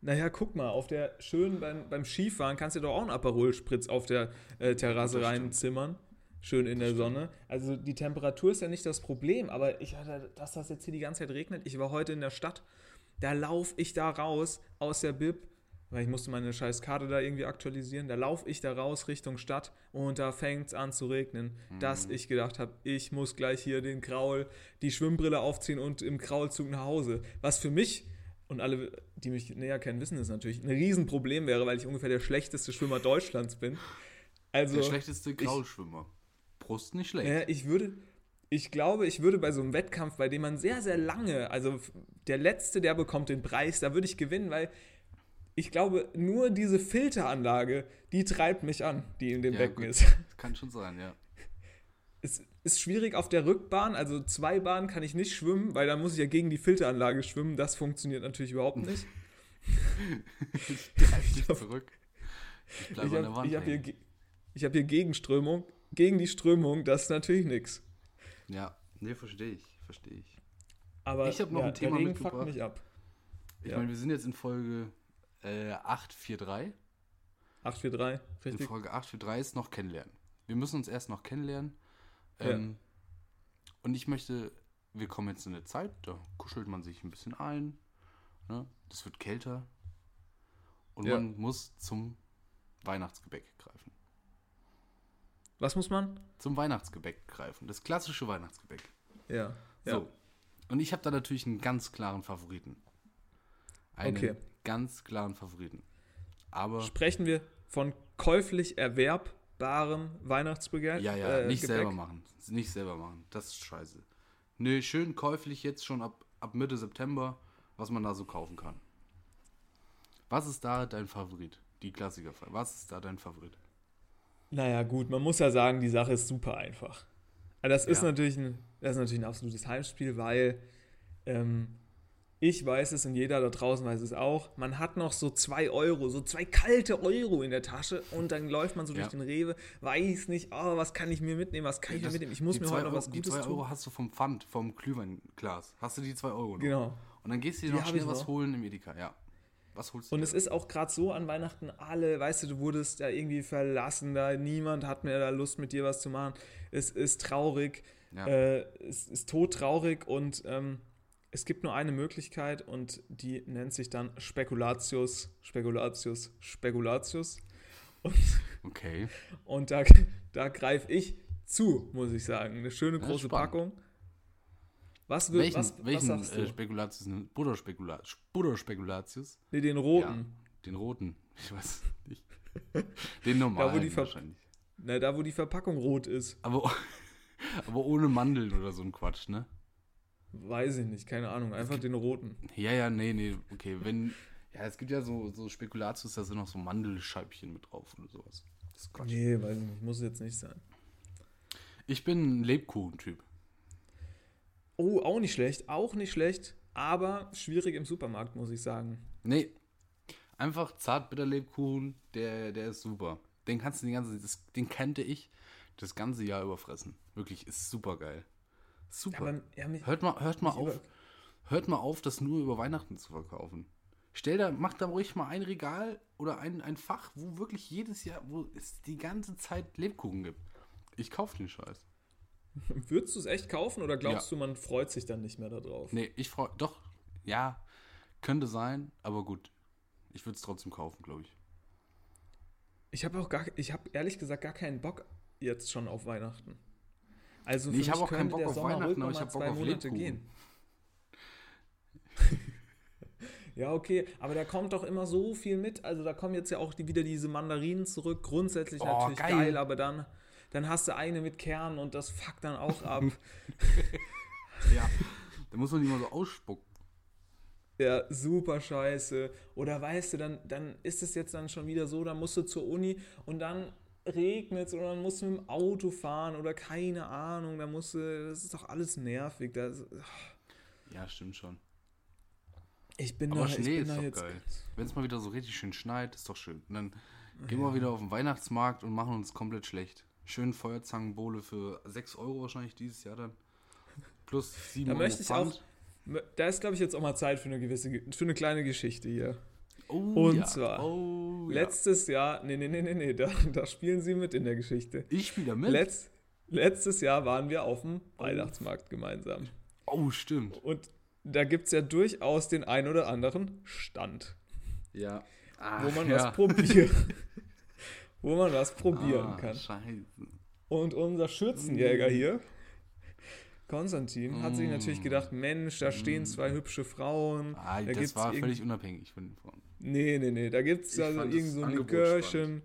Speaker 3: Naja, guck mal, auf der schön beim, beim Skifahren kannst du doch auch einen Aperol-Spritz auf der äh, Terrasse
Speaker 4: Das stimmt.
Speaker 3: reinzimmern. Schön in der Sonne. Also die Temperatur ist ja nicht das Problem, aber ich hatte, dass das jetzt hier die ganze Zeit regnet. Ich war heute in der Stadt, da laufe ich da raus aus der Bib, weil ich musste meine scheiß Karte da irgendwie aktualisieren. Da laufe ich da raus Richtung Stadt und da fängt es an zu regnen, dass ich gedacht habe, ich muss gleich hier den Kraul, die Schwimmbrille aufziehen und im Kraulzug nach Hause. Was für mich und alle, die mich näher kennen, wissen es natürlich, ein Riesenproblem wäre, weil ich ungefähr der schlechteste Schwimmer Deutschlands bin. Also,
Speaker 4: Der schlechteste Graulschwimmer. Brust nicht schlecht.
Speaker 3: naja, ich würde, ich glaube, ich würde bei so einem Wettkampf, bei dem man sehr, sehr lange, also der Letzte, der bekommt den Preis, da würde ich gewinnen, weil ich glaube, nur diese Filteranlage, die treibt mich an, die in dem
Speaker 4: Ja,
Speaker 3: Becken
Speaker 4: gut.
Speaker 3: ist.
Speaker 4: Das kann schon sein, ja.
Speaker 3: Es ist schwierig auf der Rückbahn, also zwei Bahnen kann ich nicht schwimmen, weil da muss ich ja gegen die Filteranlage schwimmen. Das funktioniert natürlich überhaupt nicht.
Speaker 4: Zurück. Ich bleib
Speaker 3: Ich
Speaker 4: an der
Speaker 3: habe
Speaker 4: Wand
Speaker 3: hab hier,
Speaker 4: hängen.
Speaker 3: ge- ich hab hier Gegenströmung. Gegen die Strömung, das ist natürlich nichts.
Speaker 4: Ja, nee, verstehe ich, verstehe ich.
Speaker 3: Aber
Speaker 4: Ich hab noch
Speaker 3: ja,
Speaker 4: ein Thema
Speaker 3: der Regen fuckt
Speaker 4: mitgebracht.
Speaker 3: mich ab.
Speaker 4: Ich
Speaker 3: Ja.
Speaker 4: meine, wir sind jetzt in Folge äh, 843.
Speaker 3: 843,
Speaker 4: In
Speaker 3: richtig?
Speaker 4: Folge 843 ist noch kennenlernen. Wir müssen uns erst noch kennenlernen. Ähm, Und ich möchte, wir kommen jetzt in eine Zeit, da kuschelt man sich ein bisschen ein. Ne? Das wird kälter. Und
Speaker 3: Ja.
Speaker 4: man muss zum Weihnachtsgebäck greifen.
Speaker 3: Was muss man?
Speaker 4: Zum Weihnachtsgebäck greifen. Das klassische Weihnachtsgebäck.
Speaker 3: Ja. ja.
Speaker 4: So. Und ich habe da natürlich einen ganz klaren Favoriten. Einen
Speaker 3: Okay.
Speaker 4: ganz klaren Favoriten. Aber
Speaker 3: Sprechen wir von käuflich erwerbbarem Weihnachtsbegehr?
Speaker 4: ja, ja,
Speaker 3: äh,
Speaker 4: nicht
Speaker 3: Gebäck?
Speaker 4: selber machen. Nicht selber machen. Das ist scheiße. Nö, schön käuflich jetzt schon ab, ab Mitte September, was man da so kaufen kann. Was ist da dein Favorit? Die Klassiker. Was ist da dein Favorit?
Speaker 3: Naja, gut, man muss ja sagen, die Sache ist super einfach. Aber das ist,
Speaker 4: Ja.
Speaker 3: natürlich ein, das ist natürlich ein absolutes Heimspiel, weil ähm, ich weiß es und jeder da draußen weiß es auch. Man hat noch so zwei Euro, so zwei kalte Euro in der Tasche und dann läuft man so
Speaker 4: Ja.
Speaker 3: durch den Rewe, weiß nicht, oh, was kann ich mir mitnehmen, was kann ich mir
Speaker 4: Das-
Speaker 3: mitnehmen. Ich muss
Speaker 4: die
Speaker 3: mir
Speaker 4: zwei
Speaker 3: heute noch
Speaker 4: Euro,
Speaker 3: was
Speaker 4: Die
Speaker 3: Gutes
Speaker 4: 2
Speaker 3: tun.
Speaker 4: Euro hast du vom Pfand, vom Glühweinglas. Hast du die 2 Euro noch?
Speaker 3: Genau.
Speaker 4: Und dann gehst du dir
Speaker 3: Die
Speaker 4: noch schnell was
Speaker 3: noch.
Speaker 4: holen im Edeka, ja. Was holst du
Speaker 3: Und es ist auch gerade so an Weihnachten alle, weißt du, du wurdest da irgendwie verlassen, da niemand hat mehr da Lust mit dir was zu machen. Es ist traurig,
Speaker 4: Ja.
Speaker 3: äh, es ist todtraurig und ähm, es gibt nur eine Möglichkeit und die nennt sich dann Spekulatius, Spekulatius, Spekulatius.
Speaker 4: Okay.
Speaker 3: Und da, da greife ich zu, muss ich sagen. Eine schöne große. Packung. Was, wird,
Speaker 4: Welchen,
Speaker 3: was, was
Speaker 4: welchen
Speaker 3: sagst du?
Speaker 4: äh, Spekulatius? Butterspekulatius? Butterspekulatius?
Speaker 3: nee, den roten.
Speaker 4: Ja, den roten. Ich weiß nicht. Den normalen
Speaker 3: die Ver-
Speaker 4: wahrscheinlich.
Speaker 3: Na, da, wo die Verpackung rot ist.
Speaker 4: Aber, aber ohne Mandeln oder so ein Quatsch, ne?
Speaker 3: Weiß ich nicht, keine Ahnung. Einfach den roten.
Speaker 4: Ja, ja, nee, nee, okay. Wenn, Ja, es gibt ja so, so Spekulatius, da sind noch so Mandelscheibchen mit drauf oder sowas. Das ist Quatsch.
Speaker 3: Nee, weiß ich nicht. Muss jetzt nicht sein.
Speaker 4: Ich bin ein Lebkuchen-Typ.
Speaker 3: Oh, auch nicht schlecht. Auch nicht schlecht. Aber schwierig im Supermarkt, muss ich sagen.
Speaker 4: Nee, einfach Zartbitterlebkuchen, der, der ist super. Den kannst du den ganzen, das, den kannte ich das ganze Jahr überfressen. Wirklich, ist super geil. Super.
Speaker 3: Aber, ja, mich,
Speaker 4: hört mal, hört mal auf,
Speaker 3: über-
Speaker 4: hört mal auf, das nur über Weihnachten zu verkaufen. Stell da, mach da ruhig mal ein Regal oder ein, ein Fach, wo wirklich jedes Jahr, wo es die ganze Zeit Lebkuchen gibt. Ich kaufe den Scheiß.
Speaker 3: Würdest du es echt kaufen oder glaubst
Speaker 4: Ja.
Speaker 3: du, man freut sich dann nicht mehr darauf?
Speaker 4: Nee, ich freue, doch, ja, könnte sein, aber gut. Ich würde es trotzdem kaufen, glaube ich.
Speaker 3: Ich habe auch gar, ich habe ehrlich gesagt gar keinen Bock jetzt schon auf Weihnachten. Also
Speaker 4: Nee, ich hab
Speaker 3: mich
Speaker 4: auch keinen
Speaker 3: könnte
Speaker 4: Bock
Speaker 3: der
Speaker 4: auf
Speaker 3: Sommer
Speaker 4: Weihnachten, aber ich
Speaker 3: mal
Speaker 4: hab Bock
Speaker 3: zwei
Speaker 4: auf
Speaker 3: Monate
Speaker 4: Lebkuchen.
Speaker 3: gehen. Ja, okay, aber da kommt doch immer so viel mit. Also da kommen jetzt ja auch die, wieder diese Mandarinen zurück. Grundsätzlich
Speaker 4: Oh,
Speaker 3: natürlich
Speaker 4: geil.
Speaker 3: geil. aber dann, dann hast du eine mit Kern und das fuckt dann auch ab.
Speaker 4: Ja. da muss man die mal so ausspucken.
Speaker 3: Ja, super scheiße. Oder weißt du, dann, dann ist es jetzt dann schon wieder so, dann musst du zur Uni und dann regnet es oder dann musst du mit dem Auto fahren oder keine Ahnung, da musst du, das ist doch alles nervig. Das,
Speaker 4: Ja, stimmt schon.
Speaker 3: ich bin
Speaker 4: Aber
Speaker 3: da,
Speaker 4: Schnee
Speaker 3: bin
Speaker 4: ist
Speaker 3: da
Speaker 4: doch
Speaker 3: jetzt.
Speaker 4: geil. Wenn es mal wieder so richtig schön schneit, ist doch schön. Und dann gehen wir wieder auf den Weihnachtsmarkt und machen uns komplett schlecht. Schön Feuerzangenbowle für 6 Euro wahrscheinlich dieses Jahr dann. Plus 7
Speaker 3: Da
Speaker 4: Euro
Speaker 3: möchte ich
Speaker 4: Pfand.
Speaker 3: auch, da ist glaube ich jetzt auch mal Zeit für eine gewisse, für eine kleine Geschichte hier.
Speaker 4: Oh,
Speaker 3: Und
Speaker 4: ja.
Speaker 3: zwar,
Speaker 4: oh, ja.
Speaker 3: Letztes Jahr, nee, nee, nee, nee, nee, da, da spielen sie mit in der Geschichte.
Speaker 4: Ich spiele da mit.
Speaker 3: Letz, letztes Jahr waren wir auf dem Weihnachtsmarkt gemeinsam.
Speaker 4: oh, stimmt.
Speaker 3: Und da gibt es ja durchaus den ein oder anderen Stand,
Speaker 4: Ja.
Speaker 3: wo man
Speaker 4: ja.
Speaker 3: was probieren, wo man was probieren
Speaker 4: ah,
Speaker 3: kann.
Speaker 4: Scheiße.
Speaker 3: Und unser Schürzenjäger hier, Konstantin, hat sich natürlich gedacht, Mensch, da stehen zwei hübsche Frauen.
Speaker 4: Mm. Ah,
Speaker 3: da
Speaker 4: das
Speaker 3: gibt's
Speaker 4: war völlig unabhängig von den Frauen.
Speaker 3: Nee, nee, nee, da gibt es also irgend so ein Likörchen.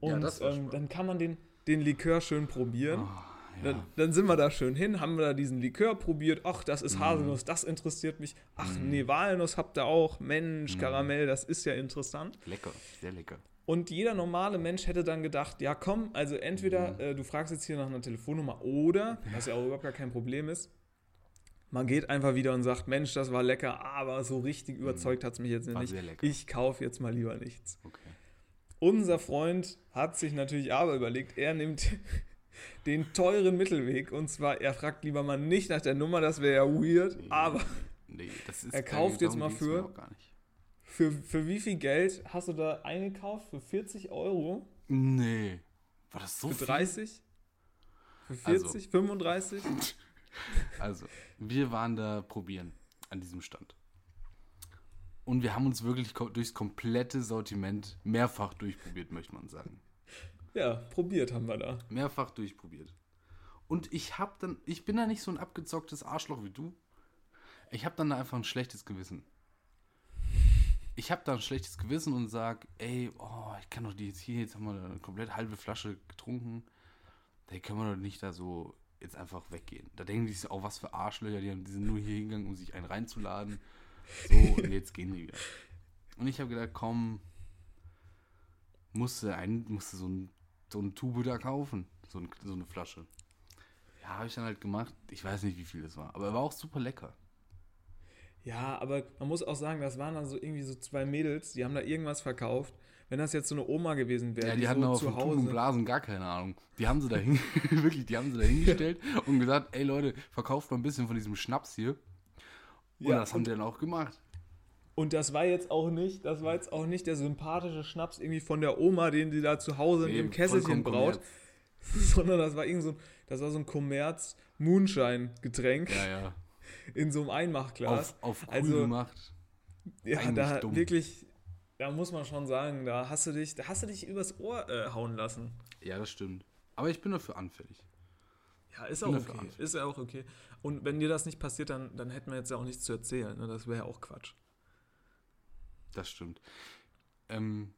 Speaker 4: Ja,
Speaker 3: Und
Speaker 4: war
Speaker 3: ähm, dann kann man den, den Likör schön probieren.
Speaker 4: Ah, ja.
Speaker 3: Dann, dann sind wir da schön hin, haben wir da diesen Likör probiert. Ach, das
Speaker 4: Mm.
Speaker 3: ist Haselnuss, das interessiert mich. Ach, nee, Walnuss habt ihr auch. Mensch, Karamell, das ist ja interessant.
Speaker 4: Lecker, sehr lecker.
Speaker 3: Und jeder normale Mensch hätte dann gedacht, ja komm, also entweder äh, du fragst jetzt hier nach einer Telefonnummer oder, was ja auch überhaupt gar kein Problem ist, man geht einfach wieder und sagt, Mensch, das war lecker, aber so richtig überzeugt hat es mich jetzt
Speaker 4: War
Speaker 3: nicht. Ich kaufe jetzt mal lieber nichts.
Speaker 4: Okay.
Speaker 3: Unser Freund hat sich natürlich aber überlegt, er nimmt den teuren Mittelweg und zwar, er fragt lieber mal nicht nach der Nummer, das wäre ja weird, aber
Speaker 4: Nee, das ist
Speaker 3: Er kauft jetzt mal für-. Für, für wie viel Geld hast du da eingekauft? Für 40 Euro?
Speaker 4: Nee. War das so
Speaker 3: Für
Speaker 4: viel?
Speaker 3: 30? Für
Speaker 4: Also-
Speaker 3: 40? 35?
Speaker 4: Also, wir waren da probieren an diesem Stand. Und wir haben uns wirklich durchs komplette Sortiment mehrfach durchprobiert, möchte man sagen.
Speaker 3: Ja, probiert haben wir da.
Speaker 4: Mehrfach durchprobiert. Und ich hab dann, ich bin da nicht so ein abgezocktes Arschloch wie du. Ich habe dann da einfach ein schlechtes Gewissen. Ich habe da ein schlechtes Gewissen und sag, ey, oh, ich kann doch die jetzt hier, jetzt haben wir eine komplett halbe Flasche getrunken. Da können wir doch nicht da so jetzt einfach weggehen. Da denken die sich auch, was für Arschlöcher, die, haben, die sind nur hier hingegangen, um sich einen reinzuladen. So, und jetzt gehen die wieder. Und ich habe gedacht, komm, musste, ein, musste so, ein, so ein Tube da kaufen, so, ein, so eine Flasche. Ja, habe ich dann halt gemacht. Ich weiß nicht, wie viel das war, aber er war auch super lecker.
Speaker 3: Ja, aber man muss auch sagen, das waren dann so irgendwie so zwei Mädels, die haben da irgendwas verkauft. Wenn das jetzt so eine Oma gewesen wäre,
Speaker 4: Ja, die
Speaker 3: so
Speaker 4: hatten aber
Speaker 3: zu
Speaker 4: von Tuben und
Speaker 3: Hause.
Speaker 4: Blasen gar keine Ahnung. Die haben sie da wirklich, die haben sie da hingestellt und gesagt, ey Leute, verkauft mal ein bisschen von diesem Schnaps hier. Und
Speaker 3: Ja,
Speaker 4: das haben
Speaker 3: und-
Speaker 4: die dann auch gemacht.
Speaker 3: Und das war jetzt auch nicht, das war jetzt auch nicht der sympathische Schnaps irgendwie von der Oma, den sie da zu Hause in
Speaker 4: Nee,
Speaker 3: ihrem Kesselchen
Speaker 4: vollkommen
Speaker 3: braut, sondern das war irgend so, ein- das war so ein Kommerz Moonshine-Getränk
Speaker 4: Ja, ja.
Speaker 3: In so einem Einmachglas.
Speaker 4: Auf, auf cool
Speaker 3: Also,
Speaker 4: gemacht.
Speaker 3: Ja,
Speaker 4: eigentlich
Speaker 3: da
Speaker 4: dumm.
Speaker 3: wirklich, da muss man schon sagen, da hast du dich, da hast du dich übers Ohr äh, hauen lassen.
Speaker 4: Ja, das stimmt. Aber ich bin dafür anfällig.
Speaker 3: Ja, ist auch okay. Ist ja auch okay. Und wenn dir das nicht passiert, dann, dann hätten wir jetzt ja auch nichts zu erzählen. Ne? Das wäre ja auch Quatsch.
Speaker 4: Das stimmt. Ähm,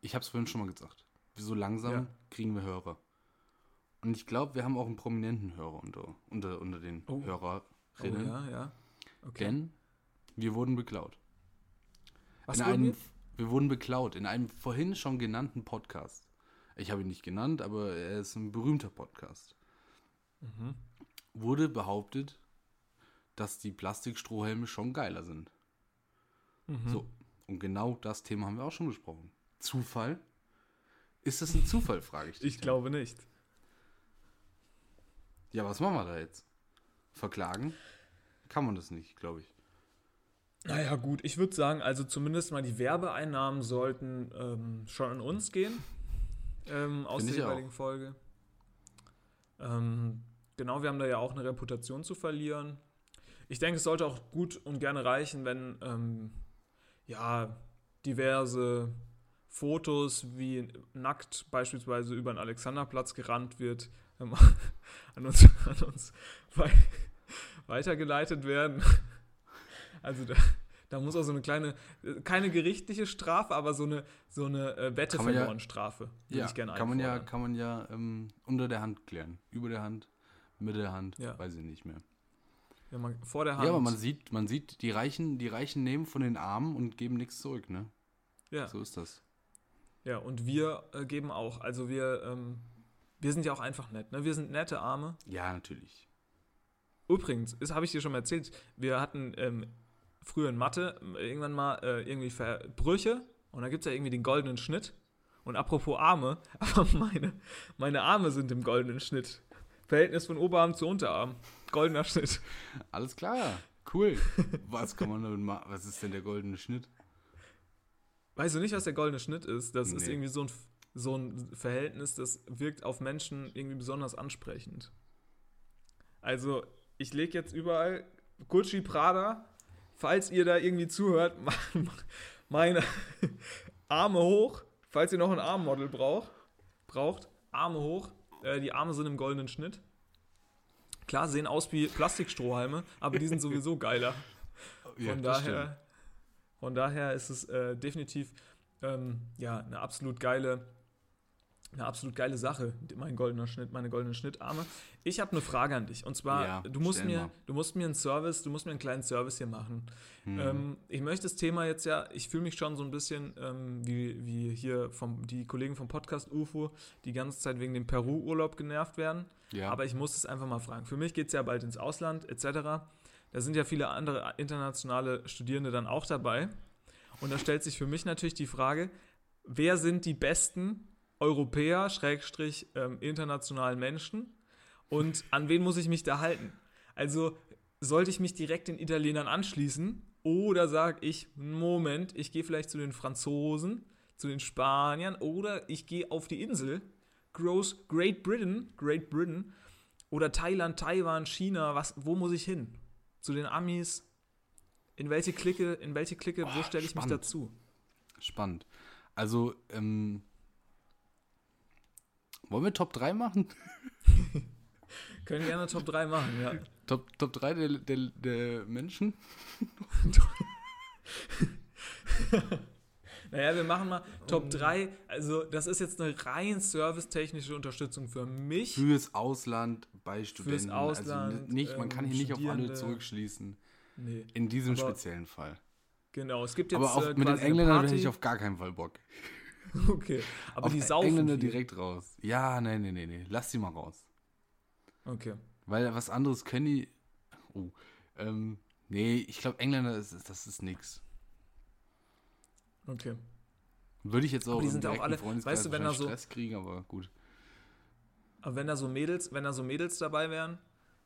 Speaker 4: ich habe es vorhin schon mal gesagt. So langsam
Speaker 3: Ja.
Speaker 4: kriegen wir Hörer. Und ich glaube, wir haben auch einen prominenten Hörer unter, unter, unter den
Speaker 3: Oh.
Speaker 4: Hörerinnen.
Speaker 3: ja, ja. Okay.
Speaker 4: Denn wir wurden beklaut.
Speaker 3: Was
Speaker 4: in einem,
Speaker 3: wir?
Speaker 4: wir wurden beklaut in einem vorhin schon genannten Podcast. Ich habe ihn nicht genannt, aber er ist ein berühmter Podcast.
Speaker 3: Mhm.
Speaker 4: Wurde behauptet, dass die Plastikstrohhelme schon geiler sind.
Speaker 3: Mhm.
Speaker 4: So, und genau das Thema haben wir auch schon besprochen. Zufall? Ist das ein Zufall, frage ich dich.
Speaker 3: Ich glaube nicht.
Speaker 4: Ja, was machen wir da jetzt? Verklagen? Kann man das nicht, glaube ich.
Speaker 3: Naja, gut, ich würde sagen, also zumindest mal die Werbeeinnahmen sollten ähm, schon an uns gehen. Ähm, aus der
Speaker 4: auch.
Speaker 3: jeweiligen Folge. Ähm, genau, wir haben da ja auch eine Reputation zu verlieren. Ich denke, es sollte auch gut und gerne reichen, wenn ähm, ja diverse Fotos wie nackt beispielsweise über den Alexanderplatz gerannt wird, ähm, an uns, an uns wei weitergeleitet werden. Also da, da muss auch so eine kleine, keine gerichtliche Strafe, aber so eine, so eine äh, Wette
Speaker 4: Kann man ja-
Speaker 3: verloren Strafe würde
Speaker 4: Ja,
Speaker 3: ich gerne
Speaker 4: kann man ja, kann man ja ähm, unter der Hand klären. Über der Hand, mit der Hand,
Speaker 3: Ja.
Speaker 4: weiß ich nicht mehr.
Speaker 3: Ja, man, vor der Hand.
Speaker 4: Ja, aber man sieht, man sieht, die Reichen, die Reichen nehmen von den Armen und geben nichts zurück, ne?
Speaker 3: ja,
Speaker 4: So ist das.
Speaker 3: ja, und wir äh, geben auch. Also wir, ähm, wir sind ja auch einfach nett. Ne? Wir sind nette Arme.
Speaker 4: Ja, natürlich.
Speaker 3: Übrigens, das habe ich dir schon mal erzählt, wir hatten ähm, früher in Mathe äh, irgendwann mal äh, irgendwie Ver Brüche und da gibt es ja irgendwie den goldenen Schnitt. Und apropos Arme, aber meine, meine Arme sind im goldenen Schnitt. Verhältnis von Oberarm zu Unterarm. Goldener Schnitt.
Speaker 4: Alles klar. Cool. was kann man damit machen? Was ist denn der goldene Schnitt?
Speaker 3: Weißt du nicht, was der goldene Schnitt ist? Das ist
Speaker 4: Nee.
Speaker 3: irgendwie so ein, so ein Verhältnis, das wirkt auf Menschen irgendwie besonders ansprechend. Also, ich lege jetzt überall Gucci Prada, falls ihr da irgendwie zuhört, meine Arme hoch, falls ihr noch ein Armmodel braucht, braucht, Arme hoch. Äh, die Arme sind im goldenen Schnitt. Klar, sehen aus wie Plastikstrohhalme, aber die sind sowieso geiler. Von
Speaker 4: das
Speaker 3: daher, von daher ist es äh, definitiv ähm, ja, eine absolut geile, eine absolut geile Sache, mein goldener Schnitt, meine goldenen Schnittarme. Ich habe eine Frage an dich. Und zwar,
Speaker 4: Ja,
Speaker 3: du musst mir,
Speaker 4: mal.
Speaker 3: du musst mir einen Service, du musst mir einen kleinen Service hier machen.
Speaker 4: Hm.
Speaker 3: Ähm, ich möchte das Thema jetzt ja, ich fühle mich schon so ein bisschen ähm, wie, wie hier vom, die Kollegen vom Podcast UFO, die ganze Zeit wegen dem Peru-Urlaub genervt werden.
Speaker 4: ja.
Speaker 3: Aber ich muss es einfach mal fragen. Für mich geht es ja bald ins Ausland etc. Da sind ja viele andere internationale Studierende dann auch dabei. Und da stellt sich für mich natürlich die Frage, wer sind die besten Europäer, Schrägstrich, ähm, internationalen Menschen und an wen muss ich mich da halten? Also sollte ich mich direkt den Italienern anschließen oder sage ich, Moment, ich gehe vielleicht zu den Franzosen, zu den Spaniern oder ich gehe auf die Insel, Gross Great Britain, Great Britain oder Thailand, Taiwan, China, was, wo muss ich hin? Zu den Amis? In welche Clique, in welche Clique, wo
Speaker 4: Boah,
Speaker 3: stelle ich mich
Speaker 4: spannend.
Speaker 3: dazu?
Speaker 4: Spannend. Also, ähm, wollen wir Top 3 machen?
Speaker 3: Können gerne Top 3 machen, ja.
Speaker 4: Top, Top 3 der, der, der Menschen?
Speaker 3: Naja, wir machen mal Top 3. Also, das ist jetzt eine rein servicetechnische Unterstützung für mich.
Speaker 4: Fürs Ausland bei Studenten.
Speaker 3: Ausland,
Speaker 4: also nicht, man kann hier nicht auf alle zurückschließen.
Speaker 3: Nee,
Speaker 4: In diesem speziellen Fall.
Speaker 3: genau. Es gibt jetzt
Speaker 4: Aber auf,
Speaker 3: äh,
Speaker 4: mit den Engländern hätte ich auf gar keinen Fall Bock.
Speaker 3: Okay, aber
Speaker 4: auf
Speaker 3: die saufen
Speaker 4: Engländer
Speaker 3: viel.
Speaker 4: direkt raus. Ja, nee, nee, nee, nee. Lass die mal raus.
Speaker 3: Okay.
Speaker 4: Weil was anderes können die. Oh. Ähm, nee, ich glaube, Engländer, ist, das ist nix.
Speaker 3: Okay.
Speaker 4: Würde ich jetzt auch
Speaker 3: Aber die sind auch alle- weißt du, wenn da so-
Speaker 4: Stress kriegen, aber gut.
Speaker 3: Aber wenn da so Mädels, wenn da so Mädels dabei wären,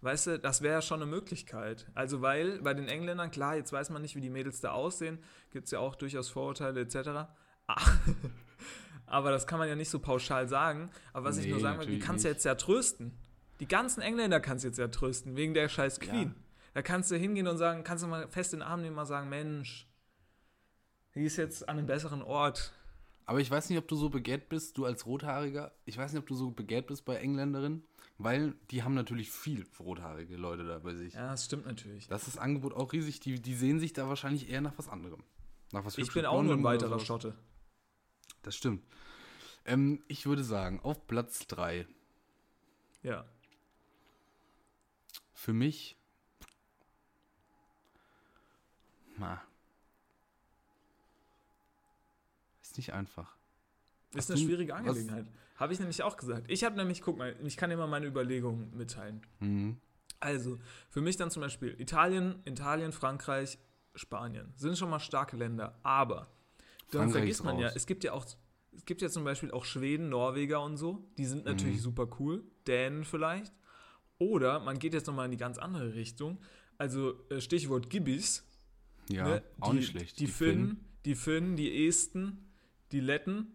Speaker 3: weißt du, das wäre ja schon eine Möglichkeit. Also weil bei den Engländern, klar, jetzt weiß man nicht, wie die Mädels da aussehen, gibt es ja auch durchaus Vorurteile etc. Aber das kann man ja nicht so pauschal sagen. Aber was ich
Speaker 4: Nee,
Speaker 3: nur sagen will, die kannst du jetzt ja trösten. Die ganzen Engländer kannst du jetzt ja trösten, wegen der scheiß Queen.
Speaker 4: Ja.
Speaker 3: Da kannst du hingehen und sagen, kannst du mal fest in den Arm nehmen und mal sagen, Mensch, die ist jetzt an einem besseren Ort.
Speaker 4: Aber ich weiß nicht, ob du so begehrt bist, du als Rothaariger, ich weiß nicht, ob du so begehrt bist bei Engländerinnen, weil die haben natürlich viel rothaarige Leute da bei sich.
Speaker 3: Ja, das stimmt natürlich.
Speaker 4: Das ist das Angebot auch riesig, die, die sehen sich da wahrscheinlich eher nach was anderem. Nach was
Speaker 3: Ich bin auch nur ein weiterer. Schotte.
Speaker 4: Das stimmt. Ähm, ich würde sagen, auf Platz 3
Speaker 3: Ja.
Speaker 4: für mich. Na. Ist nicht einfach.
Speaker 3: Ist
Speaker 4: Hast
Speaker 3: eine
Speaker 4: du-
Speaker 3: schwierige Angelegenheit. Habe ich nämlich auch gesagt. Ich habe nämlich, guck mal, ich kann dir mal meine Überlegungen mitteilen.
Speaker 4: Mhm.
Speaker 3: Also, für mich dann zum Beispiel Italien, Italien, Frankreich, Spanien. Sind schon mal starke Länder. Aber dann vergisst man ja,
Speaker 4: raus.
Speaker 3: es gibt ja auch, es gibt ja zum Beispiel auch Schweden, Norweger und so. Die sind natürlich
Speaker 4: Mhm.
Speaker 3: super cool. Dänen vielleicht. Oder man geht jetzt nochmal in die ganz andere Richtung. Also, äh, Stichwort Gibbis.
Speaker 4: Ja,
Speaker 3: ne?
Speaker 4: auch
Speaker 3: die,
Speaker 4: nicht schlecht.
Speaker 3: Die, Finnen, die Finnen, die Esten, die Letten.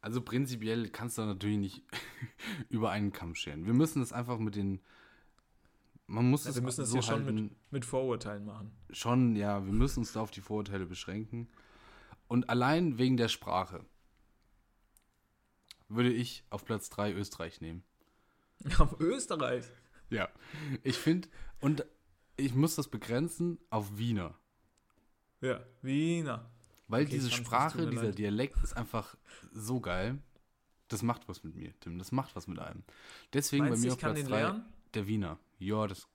Speaker 4: Also prinzipiell kannst du natürlich nicht über einen Kamm scheren. Wir müssen das einfach mit den. Man muss
Speaker 3: Ja,
Speaker 4: es
Speaker 3: wir müssen das
Speaker 4: so
Speaker 3: hier schon mit, mit Vorurteilen machen.
Speaker 4: schon, ja, wir müssen uns da auf die Vorurteile beschränken. Und allein wegen der Sprache würde ich auf Platz 3 Österreich nehmen.
Speaker 3: Auf Österreich.
Speaker 4: Ja. Ich finde, und ich muss das begrenzen auf Wiener.
Speaker 3: Ja, Wiener.
Speaker 4: Weil
Speaker 3: Okay,
Speaker 4: diese Sprache, dieser
Speaker 3: leid.
Speaker 4: Dialekt ist einfach so geil. Das macht was mit mir, Tim. Das macht was mit einem. Deswegen
Speaker 3: Meinst
Speaker 4: bei mir auf Platz
Speaker 3: den
Speaker 4: 3
Speaker 3: lernen?
Speaker 4: der Wiener. Ja, das,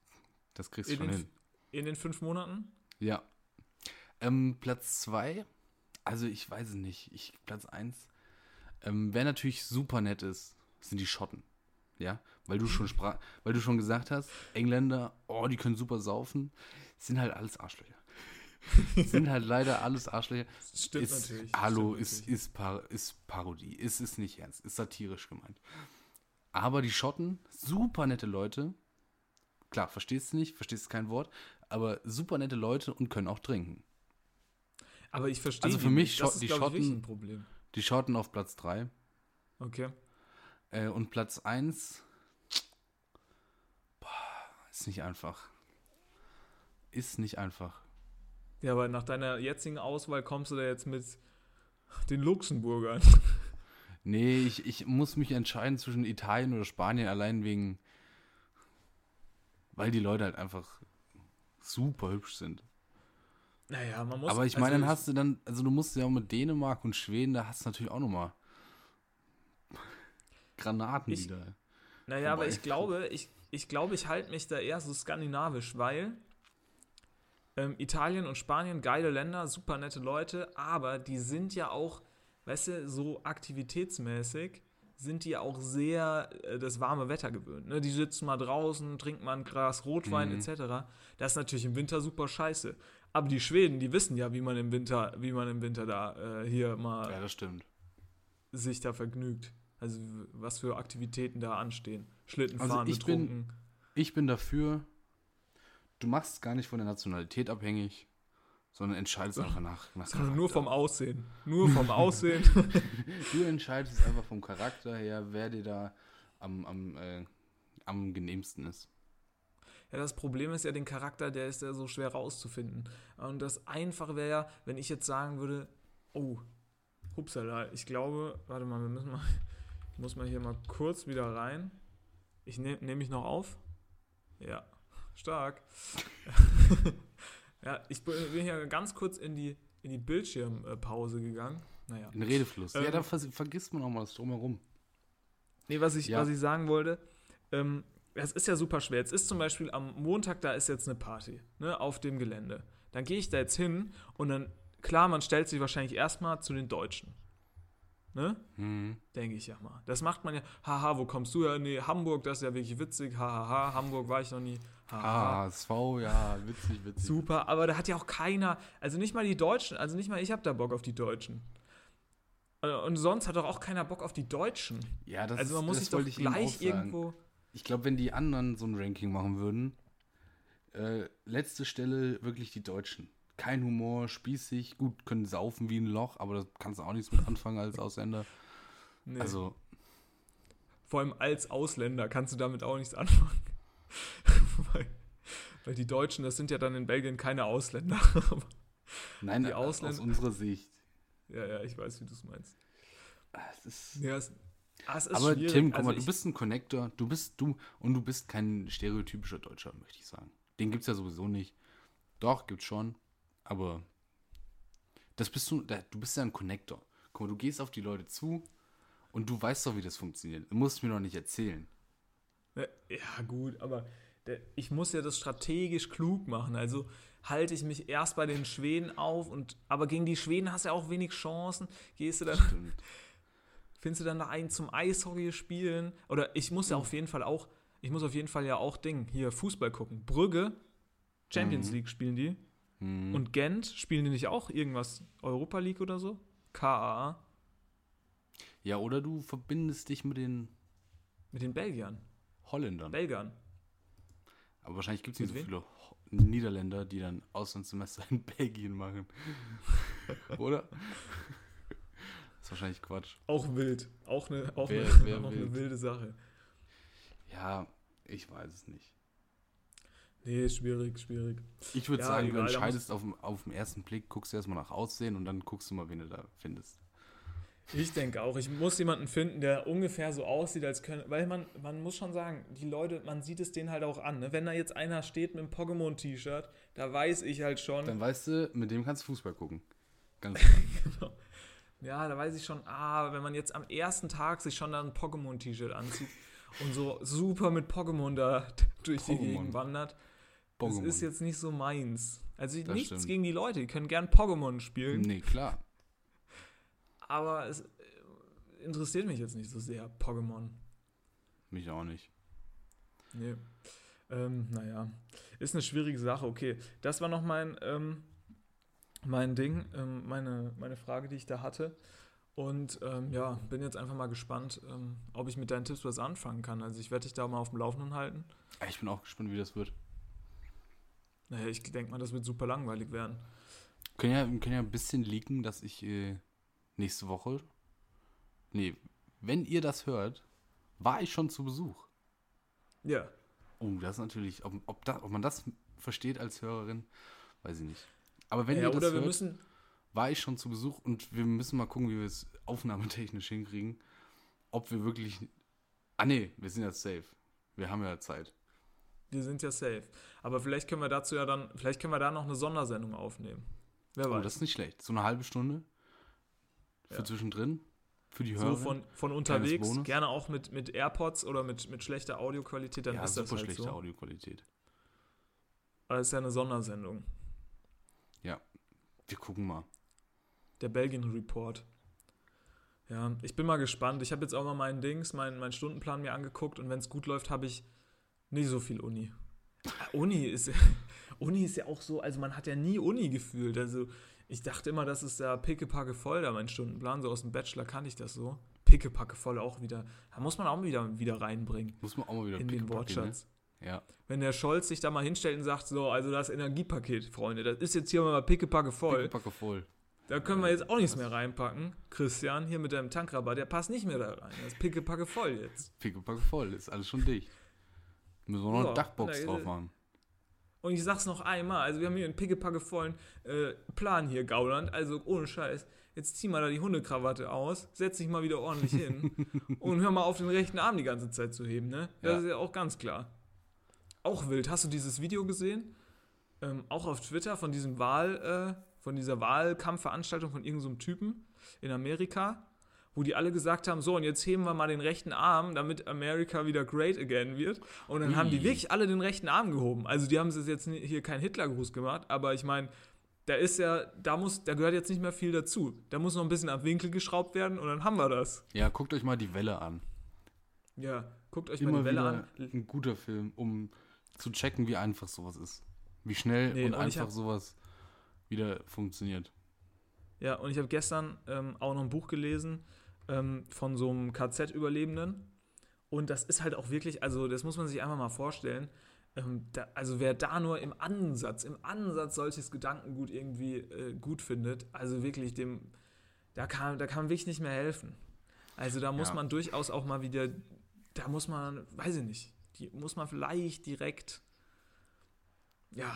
Speaker 4: das kriegst du schon
Speaker 3: den,
Speaker 4: hin.
Speaker 3: in den fünf Monaten?
Speaker 4: Ja. Ähm, Platz 2, also ich weiß es nicht. Ich, Platz 1. Ähm, wer natürlich super nett ist, sind die Schotten. Ja, weil du schon sprach, weil du schon gesagt hast, Engländer, oh, die können super saufen, sind halt alles Arschlöcher. sind halt leider alles Arschlöcher.
Speaker 3: Das stimmt
Speaker 4: ist,
Speaker 3: natürlich.
Speaker 4: Hallo,
Speaker 3: stimmt
Speaker 4: ist,
Speaker 3: natürlich.
Speaker 4: ist, Par ist Parodie. Ist, ist nicht ernst. Ist satirisch gemeint. Aber die Schotten, super nette Leute. Klar, verstehst du nicht, verstehst kein Wort, aber super nette Leute und können auch trinken.
Speaker 3: Aber ich verstehe
Speaker 4: Also für mich Schott-
Speaker 3: ist,
Speaker 4: die Schotten-
Speaker 3: ein Problem.
Speaker 4: Die Schotten auf Platz 3.
Speaker 3: Okay.
Speaker 4: Äh, und Platz 1. Ist nicht einfach. Ist nicht einfach.
Speaker 3: Ja, aber nach deiner jetzigen Auswahl kommst du da jetzt mit den Luxemburgern.
Speaker 4: Nee, ich, ich muss mich entscheiden zwischen Italien oder Spanien, allein wegen. Weil die Leute halt einfach super hübsch sind.
Speaker 3: Naja, man muss.
Speaker 4: Aber ich
Speaker 3: also
Speaker 4: meine, dann hast du dann, also du musst ja auch mit Dänemark und Schweden, da hast du natürlich auch nochmal Granaten
Speaker 3: Ich-
Speaker 4: wieder.
Speaker 3: Naja, aber ich glaube, ich, ich glaube, ich halte mich da eher so skandinavisch, weil ähm, Italien und Spanien, geile Länder, super nette Leute, aber die sind ja auch, weißt du, so aktivitätsmäßig sind die auch sehr äh, das warme Wetter gewöhnt. Ne? Die sitzen mal draußen, trinken mal ein Glas Rotwein
Speaker 4: Mhm.
Speaker 3: etc. Das ist natürlich im Winter super scheiße. Aber die Schweden, die wissen ja, wie man im Winter, wie man im Winter da äh, hier mal
Speaker 4: Ja,
Speaker 3: sich da vergnügt. Also was für Aktivitäten da anstehen. Schlitten
Speaker 4: Also
Speaker 3: fahren,
Speaker 4: ich bin-
Speaker 3: betrunken.
Speaker 4: Ich bin dafür, du machst es gar nicht von der Nationalität abhängig, sondern entscheidest einfach nach, nach
Speaker 3: Sondern nur vom
Speaker 4: Charakter.
Speaker 3: Aussehen. Nur vom Aussehen.
Speaker 4: Du entscheidest einfach vom Charakter her, wer dir da am, am, äh, am genehmsten ist.
Speaker 3: Ja, das Problem ist ja, den Charakter, der ist ja so schwer rauszufinden. Und das Einfache wäre ja, wenn ich jetzt sagen würde, oh, hupsala, ich glaube, warte mal, wir müssen mal, ich muss mal hier mal kurz wieder rein. Ich nehme nehm mich noch auf. Ja, stark. ja, ich bin hier ganz kurz in die, in die Bildschirmpause gegangen. Naja.
Speaker 4: Ein Redefluss. ja,
Speaker 3: Ähm,
Speaker 4: da vers- vergisst man auch mal das drumherum.
Speaker 3: Nee, was ich,
Speaker 4: Ja.
Speaker 3: was ich sagen wollte, ähm, es ist ja super schwer. Jetzt ist zum Beispiel am Montag, da ist jetzt eine Party, ne, auf dem Gelände. Dann gehe ich da jetzt hin und dann, klar, man stellt sich wahrscheinlich erstmal zu den Deutschen. Ne?
Speaker 4: Mhm.
Speaker 3: Denke ich ja mal. Das macht man ja, haha, wo kommst du her? Nee, Hamburg, das ist ja wirklich witzig, hahaha, Hamburg war ich noch nie. Haha.
Speaker 4: Ah, SV, ja, witzig, witzig.
Speaker 3: Super, aber da hat ja auch keiner, also nicht mal die Deutschen, also nicht mal ich habe da Bock auf die Deutschen. Äh, Und sonst hat doch auch keiner Bock auf die Deutschen.
Speaker 4: Ja, das,
Speaker 3: also man muss sich doch gleich
Speaker 4: sagen. Ich glaube, wenn die anderen so ein Ranking machen würden, äh, letzte Stelle wirklich die Deutschen. Kein Humor, spießig, gut, können saufen wie ein Loch, aber da kannst du auch nichts mit anfangen als Ausländer.
Speaker 3: Nee.
Speaker 4: Also,
Speaker 3: Vor allem als Ausländer kannst du damit auch nichts anfangen. weil, weil die Deutschen, das sind ja dann in Belgien keine Ausländer.
Speaker 4: nein,
Speaker 3: Die
Speaker 4: aus
Speaker 3: Ausländer-
Speaker 4: unserer Sicht.
Speaker 3: ja, ja, ich weiß, wie du es meinst.
Speaker 4: Ah, es ist,
Speaker 3: Ja, es, es ist
Speaker 4: aber
Speaker 3: schwierig.
Speaker 4: Tim, guck
Speaker 3: also
Speaker 4: mal, du bist ein Connector, du bist du und du bist kein stereotypischer Deutscher, möchte ich sagen. Den gibt's ja sowieso nicht. Doch, gibt's schon, aber das bist du, du bist ja ein Connector. Guck mal, du gehst auf die Leute zu und du weißt doch, wie das funktioniert. Du musst es mir doch nicht erzählen.
Speaker 3: Ja, gut, aber ich muss ja das strategisch klug machen. Also halte ich mich erst bei den Schweden auf und aber gegen die Schweden hast du ja auch wenig Chancen. Gehst du dann,
Speaker 4: Stimmt.
Speaker 3: Findest du dann da einen zum Eishockey spielen? Oder ich muss ja auf jeden Fall auch, ich muss auf jeden Fall ja auch Ding, hier Fußball gucken. Brügge, Champions
Speaker 4: Mhm.
Speaker 3: League spielen die.
Speaker 4: Hm.
Speaker 3: Und Gent, spielen die nicht auch irgendwas? Europa League oder so? KAA?
Speaker 4: ja, oder du verbindest dich mit den
Speaker 3: Mit den Belgiern.
Speaker 4: Holländern.
Speaker 3: Belgern.
Speaker 4: Aber wahrscheinlich gibt es nicht so
Speaker 3: Mit
Speaker 4: viele Niederländer, die dann Auslandssemester in Belgien machen. oder? Ist wahrscheinlich Quatsch.
Speaker 3: Auch wild. Auch eine, auch
Speaker 4: Wär-
Speaker 3: eine,
Speaker 4: wär
Speaker 3: auch eine
Speaker 4: wild.
Speaker 3: wilde Sache.
Speaker 4: Ja, ich weiß es nicht.
Speaker 3: Nee, schwierig, schwierig.
Speaker 4: Ich würde
Speaker 3: Ja,
Speaker 4: sagen,
Speaker 3: egal,
Speaker 4: du entscheidest auf, auf den ersten Blick, guckst erstmal nach Aussehen und dann guckst du mal, wen du da findest.
Speaker 3: Ich denke auch, ich muss jemanden finden, der ungefähr so aussieht, als können. Weil man, man muss schon sagen, die Leute, man sieht es denen halt auch an. Ne? Wenn da jetzt einer steht mit einem Pokémon-T-Shirt, da weiß ich halt schon.
Speaker 4: Dann weißt du, mit dem kannst du Fußball gucken. Ganz
Speaker 3: Genau. Ja, da weiß ich schon, ah, wenn man jetzt am ersten Tag sich schon da ein Pokémon-T-Shirt anzieht und so super mit Pokémon da durch die
Speaker 4: Pokémon.
Speaker 3: Gegend wandert, das
Speaker 4: Pokémon.
Speaker 3: ist jetzt nicht so meins. Also
Speaker 4: Das
Speaker 3: nichts
Speaker 4: stimmt.
Speaker 3: gegen die Leute, die können gern Pokémon spielen,
Speaker 4: Nee, klar.
Speaker 3: aber es äh, interessiert mich jetzt nicht so sehr, Pokémon.
Speaker 4: Mich auch nicht.
Speaker 3: Nee. Ähm, naja, ist eine schwierige Sache. Okay, das war noch mein, ähm, mein Ding, ähm, meine, meine Frage, die ich da hatte. Und ähm, ja, bin jetzt einfach mal gespannt, ähm, ob ich mit deinen Tipps was anfangen kann. Also ich werde dich da mal auf dem Laufenden halten.
Speaker 4: Ich bin auch gespannt, wie das wird.
Speaker 3: Naja, ich denke mal, das wird super langweilig werden.
Speaker 4: Können ja, wir können ja ein bisschen leaken, dass ich äh, nächste Woche. Nee, wenn ihr das hört, war ich schon zu Besuch.
Speaker 3: Ja,
Speaker 4: Oh, das ist natürlich, ob, ob, da, ob man das versteht als Hörerin, weiß ich nicht. Aber wenn
Speaker 3: ja
Speaker 4: ihr das
Speaker 3: oder wir
Speaker 4: hört,
Speaker 3: müssen,
Speaker 4: war ich schon zu Besuch und wir müssen mal gucken, wie wir es aufnahmetechnisch hinkriegen. Ob wir wirklich. Ah, nee, wir sind jetzt safe. Wir haben ja Zeit.
Speaker 3: wir sind ja safe. Aber vielleicht können wir dazu ja dann, vielleicht können wir da noch eine Sondersendung aufnehmen. Wer
Speaker 4: Oh,
Speaker 3: weiß.
Speaker 4: das ist nicht schlecht. So eine halbe Stunde für
Speaker 3: Ja.
Speaker 4: zwischendrin. Für die
Speaker 3: so
Speaker 4: Hörer.
Speaker 3: von, von unterwegs, gerne auch mit, mit AirPods oder mit, mit schlechter Audioqualität, dann
Speaker 4: ja,
Speaker 3: ist das
Speaker 4: super
Speaker 3: halt
Speaker 4: schlechte
Speaker 3: so.
Speaker 4: Audioqualität.
Speaker 3: Aber es ist ja eine Sondersendung.
Speaker 4: Wir gucken mal.
Speaker 3: Der Belgien Report. Ja, ich bin mal gespannt. Ich habe jetzt auch mal meinen Dings, meinen, meinen Stundenplan mir angeguckt und wenn es gut läuft, habe ich nicht so viel Uni. Uni ist, Uni ist ja auch so, also man hat ja nie Uni gefühlt. Also ich dachte immer, das ist ja pickepacke voll, da mein Stundenplan. So aus dem Bachelor kann ich das so. Pickepacke voll auch wieder. Da muss man auch wieder, wieder reinbringen
Speaker 4: Muss man auch mal wieder
Speaker 3: in den
Speaker 4: pickepacke,
Speaker 3: Wortschatz.
Speaker 4: Ne? Ja.
Speaker 3: Wenn der Scholz sich da mal hinstellt und sagt, so, also das Energiepaket, Freunde, das ist jetzt hier mal pickepacke voll.
Speaker 4: Pickepacke voll.
Speaker 3: Da können wir jetzt auch nichts mehr reinpacken. Christian, hier mit deinem Tankrabatt, der passt nicht mehr da rein. Das ist pickepacke voll jetzt.
Speaker 4: Pickepacke voll. Ist alles schon dicht. Müssen wir noch
Speaker 3: Ja,
Speaker 4: eine Dachbox drauf machen.
Speaker 3: Und ich sag's noch einmal, also wir haben hier einen pickepacke vollen äh, Plan hier, Gauland. Also ohne Scheiß, jetzt zieh mal da die Hundekrawatte aus, setz dich mal wieder ordentlich hin und hör mal auf, den rechten Arm die ganze Zeit zu heben, ne? Das
Speaker 4: Ja.
Speaker 3: ist ja auch ganz klar. Auch wild. Hast du dieses Video gesehen? Ähm, auch auf Twitter von diesem Wahl, äh, von dieser Wahlkampfveranstaltung von irgendeinem so Typen in Amerika, wo die alle gesagt haben, so und jetzt heben wir mal den rechten Arm, damit America wieder great again wird. Und dann haben die wirklich alle den rechten Arm gehoben. Also die haben es jetzt hier keinen Hitlergruß gemacht, aber ich meine, da ist ja, da muss, da gehört jetzt nicht mehr viel dazu. Da muss noch ein bisschen am Winkel geschraubt werden und dann haben wir das.
Speaker 4: Ja, guckt euch mal die Welle an.
Speaker 3: Ja, guckt euch mal
Speaker 4: Immer
Speaker 3: die Welle an.
Speaker 4: ein guter Film, um zu checken, wie einfach sowas ist. Wie schnell
Speaker 3: Nee,
Speaker 4: und
Speaker 3: und
Speaker 4: einfach
Speaker 3: hab-
Speaker 4: sowas wieder funktioniert.
Speaker 3: Ja, und ich habe gestern ähm, auch noch ein Buch gelesen ähm, von so einem KZ-Überlebenden. Und das ist halt auch wirklich, also das muss man sich einfach mal vorstellen. Ähm, da, also wer da nur im Ansatz, im Ansatz solches Gedankengut irgendwie äh, gut findet, also wirklich dem, da kann, da kann man wirklich nicht mehr helfen. Also da muss
Speaker 4: Ja.
Speaker 3: man durchaus auch mal wieder, da muss man, weiß ich nicht, die muss man vielleicht direkt, ja,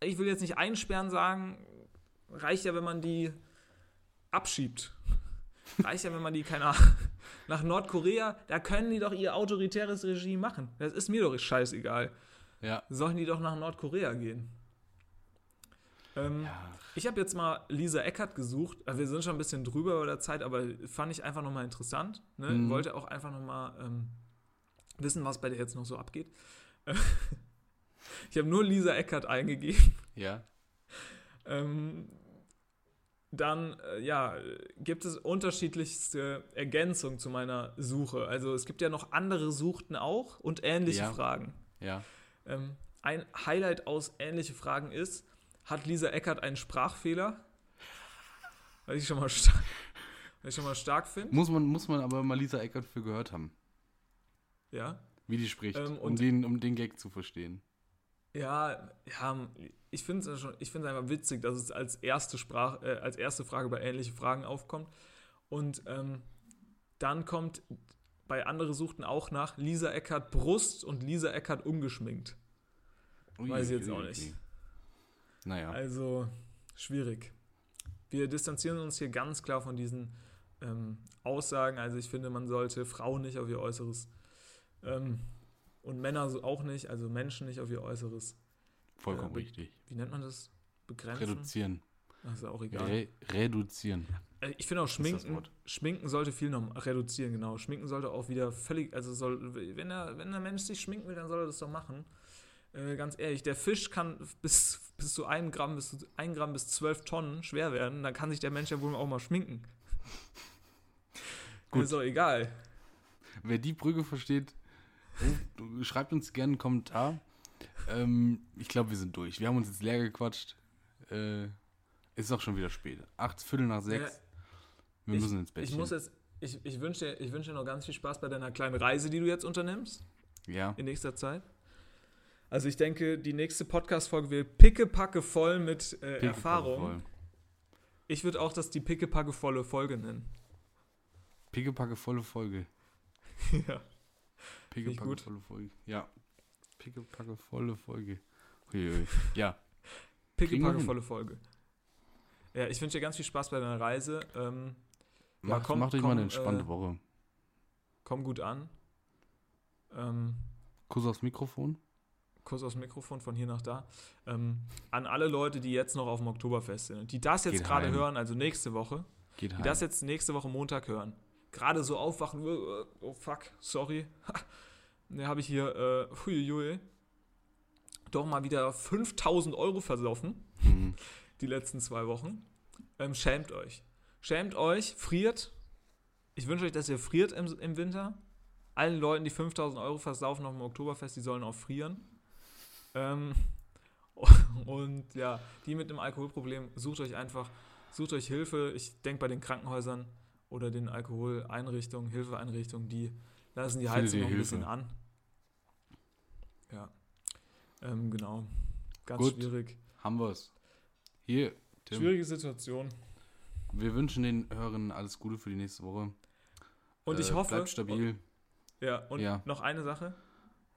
Speaker 3: ich will jetzt nicht einsperren sagen, reicht ja, wenn man die abschiebt. Reicht ja, wenn man die, keine Ahnung, nach Nordkorea, da können die doch ihr autoritäres Regime machen. Das ist mir doch scheißegal.
Speaker 4: Ja.
Speaker 3: Sollen die doch nach Nordkorea gehen. Ähm,
Speaker 4: Ja.
Speaker 3: Ich habe jetzt mal Lisa Eckert gesucht. Äh, Wir sind schon ein bisschen drüber über der Zeit, aber fand ich einfach nochmal interessant. Ne?
Speaker 4: Mhm.
Speaker 3: Wollte auch einfach nochmal ähm, wissen, was bei der jetzt noch so abgeht. Ich habe nur Lisa Eckert eingegeben.
Speaker 4: Ja.
Speaker 3: Ähm, dann, äh, ja, gibt es unterschiedlichste Ergänzungen zu meiner Suche. Also es gibt ja noch andere Suchten auch und ähnliche
Speaker 4: Ja.
Speaker 3: Fragen.
Speaker 4: Ja.
Speaker 3: Ähm, ein Highlight aus ähnliche Fragen ist, hat Lisa Eckert einen Sprachfehler? Was ich schon mal stark, was ich schon mal stark finde.
Speaker 4: Muss man, muss man aber mal Lisa Eckert für gehört haben,
Speaker 3: Ja.
Speaker 4: wie die spricht,
Speaker 3: Ähm,
Speaker 4: um, den, um den Gag zu verstehen.
Speaker 3: Ja, ja, ich finde es schon, ich finde es einfach witzig, dass es als erste Sprach, äh, als erste Frage bei ähnliche Fragen aufkommt. Und ähm, dann kommt bei andere Suchten auch nach Lisa Eckert Brust und Lisa Eckert ungeschminkt. Weiß ich jetzt auch nicht.
Speaker 4: Naja,
Speaker 3: Also schwierig. Wir distanzieren uns hier ganz klar von diesen ähm, Aussagen. Also ich finde, man sollte Frauen nicht auf ihr Äußeres ähm, und Männer so auch nicht, also Menschen nicht auf ihr Äußeres.
Speaker 4: vollkommen
Speaker 3: äh,
Speaker 4: richtig.
Speaker 3: Wie nennt man das? Begrenzen?
Speaker 4: Reduzieren.
Speaker 3: Ach, ist auch egal.
Speaker 4: Re reduzieren.
Speaker 3: Äh, Ich finde auch
Speaker 4: das
Speaker 3: Schminken. Schminken sollte viel noch reduzieren, genau. Schminken sollte auch wieder völlig, also soll, wenn er, wenn der Mensch sich schminken will, dann soll er das doch machen. Äh, ganz ehrlich, der Fisch kann bis, bis zu einem Gramm, bis zu ein Gramm bis zwölf Tonnen schwer werden, dann kann sich der Mensch ja wohl auch mal schminken.
Speaker 4: Gut.
Speaker 3: Ist doch egal.
Speaker 4: Wer die Brücke versteht, schreibt uns gerne einen Kommentar. Ähm, ich glaube, wir sind durch. Wir haben uns jetzt leer gequatscht. Äh, ist auch schon wieder spät. Acht Viertel nach sechs. Wir
Speaker 3: ich-
Speaker 4: müssen ins Bett.
Speaker 3: Ich muss jetzt, ich, ich wünsche dir, ich wünsch dir noch ganz viel Spaß bei deiner kleinen Reise, die du jetzt unternimmst.
Speaker 4: ja.
Speaker 3: in nächster Zeit. Also ich denke, die nächste Podcast-Folge wird pickepacke voll mit äh,
Speaker 4: Picke,
Speaker 3: Erfahrung.
Speaker 4: voll.
Speaker 3: Ich würde auch das die pickepacke volle Folge nennen.
Speaker 4: Pickepacke volle Folge.
Speaker 3: ja.
Speaker 4: Pickepacke volle Folge. Ja. Pickepacke volle Folge. Ja. Hin.
Speaker 3: volle Folge. Ja, ich wünsche dir ganz viel Spaß bei deiner Reise. Ähm, Ja,
Speaker 4: Mach,
Speaker 3: komm-
Speaker 4: mach dich mal
Speaker 3: komm,
Speaker 4: eine entspannte
Speaker 3: äh,
Speaker 4: Woche.
Speaker 3: komm gut an. Ähm,
Speaker 4: Kuss aufs Mikrofon.
Speaker 3: Kuss aufs Mikrofon von hier nach da. Ähm, an alle Leute, die jetzt noch auf dem Oktoberfest sind und die das jetzt gerade hören, also nächste Woche,
Speaker 4: Geht
Speaker 3: die
Speaker 4: heim.
Speaker 3: das jetzt nächste Woche Montag hören, gerade so aufwachen, äh, oh fuck, sorry, ne, habe ich hier, äh, huiuiui, doch mal wieder 5000 Euro versoffen,
Speaker 4: Mhm.
Speaker 3: die letzten zwei Wochen. Ähm, schämt euch. Schämt euch, friert. Ich wünsche euch, dass ihr friert im, im Winter. Allen Leuten, die 5000 Euro versaufen auf dem Oktoberfest, die sollen auch frieren. Ähm, und ja, die mit einem Alkoholproblem, sucht euch einfach, sucht euch Hilfe. Ich denke bei den Krankenhäusern oder den Alkoholeinrichtungen, Hilfeeinrichtungen, die lassen die Heizung noch ein bisschen
Speaker 4: Hilfe?
Speaker 3: an. Ja, ähm, genau. Ganz
Speaker 4: Gut.
Speaker 3: schwierig.
Speaker 4: Haben wir's. Hier, Tim.
Speaker 3: Schwierige Situation.
Speaker 4: Wir wünschen den Hörern alles Gute für die nächste Woche.
Speaker 3: Und ich
Speaker 4: Äh,
Speaker 3: hoffe.
Speaker 4: Bleibt stabil.
Speaker 3: Ja, und
Speaker 4: Ja.
Speaker 3: noch eine Sache.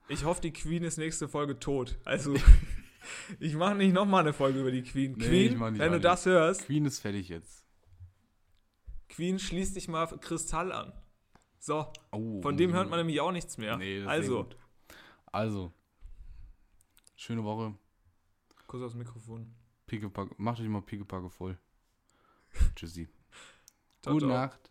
Speaker 3: Ich hoffe, die Queen ist nächste Folge tot. Also, ich mache nicht nochmal eine Folge über die Queen.
Speaker 4: Nee,
Speaker 3: Queen,
Speaker 4: ich
Speaker 3: wenn du das hörst,
Speaker 4: Queen ist fertig jetzt.
Speaker 3: Queen, schließ dich mal Kristall an. So,
Speaker 4: Oh,
Speaker 3: von dem hört man nämlich auch nichts mehr.
Speaker 4: Nee, das
Speaker 3: also.
Speaker 4: Also, schöne Woche.
Speaker 3: Kuss aufs Mikrofon.
Speaker 4: Pickepacke, macht euch mal Pickepacke voll. Tschüssi. Gute. Nacht.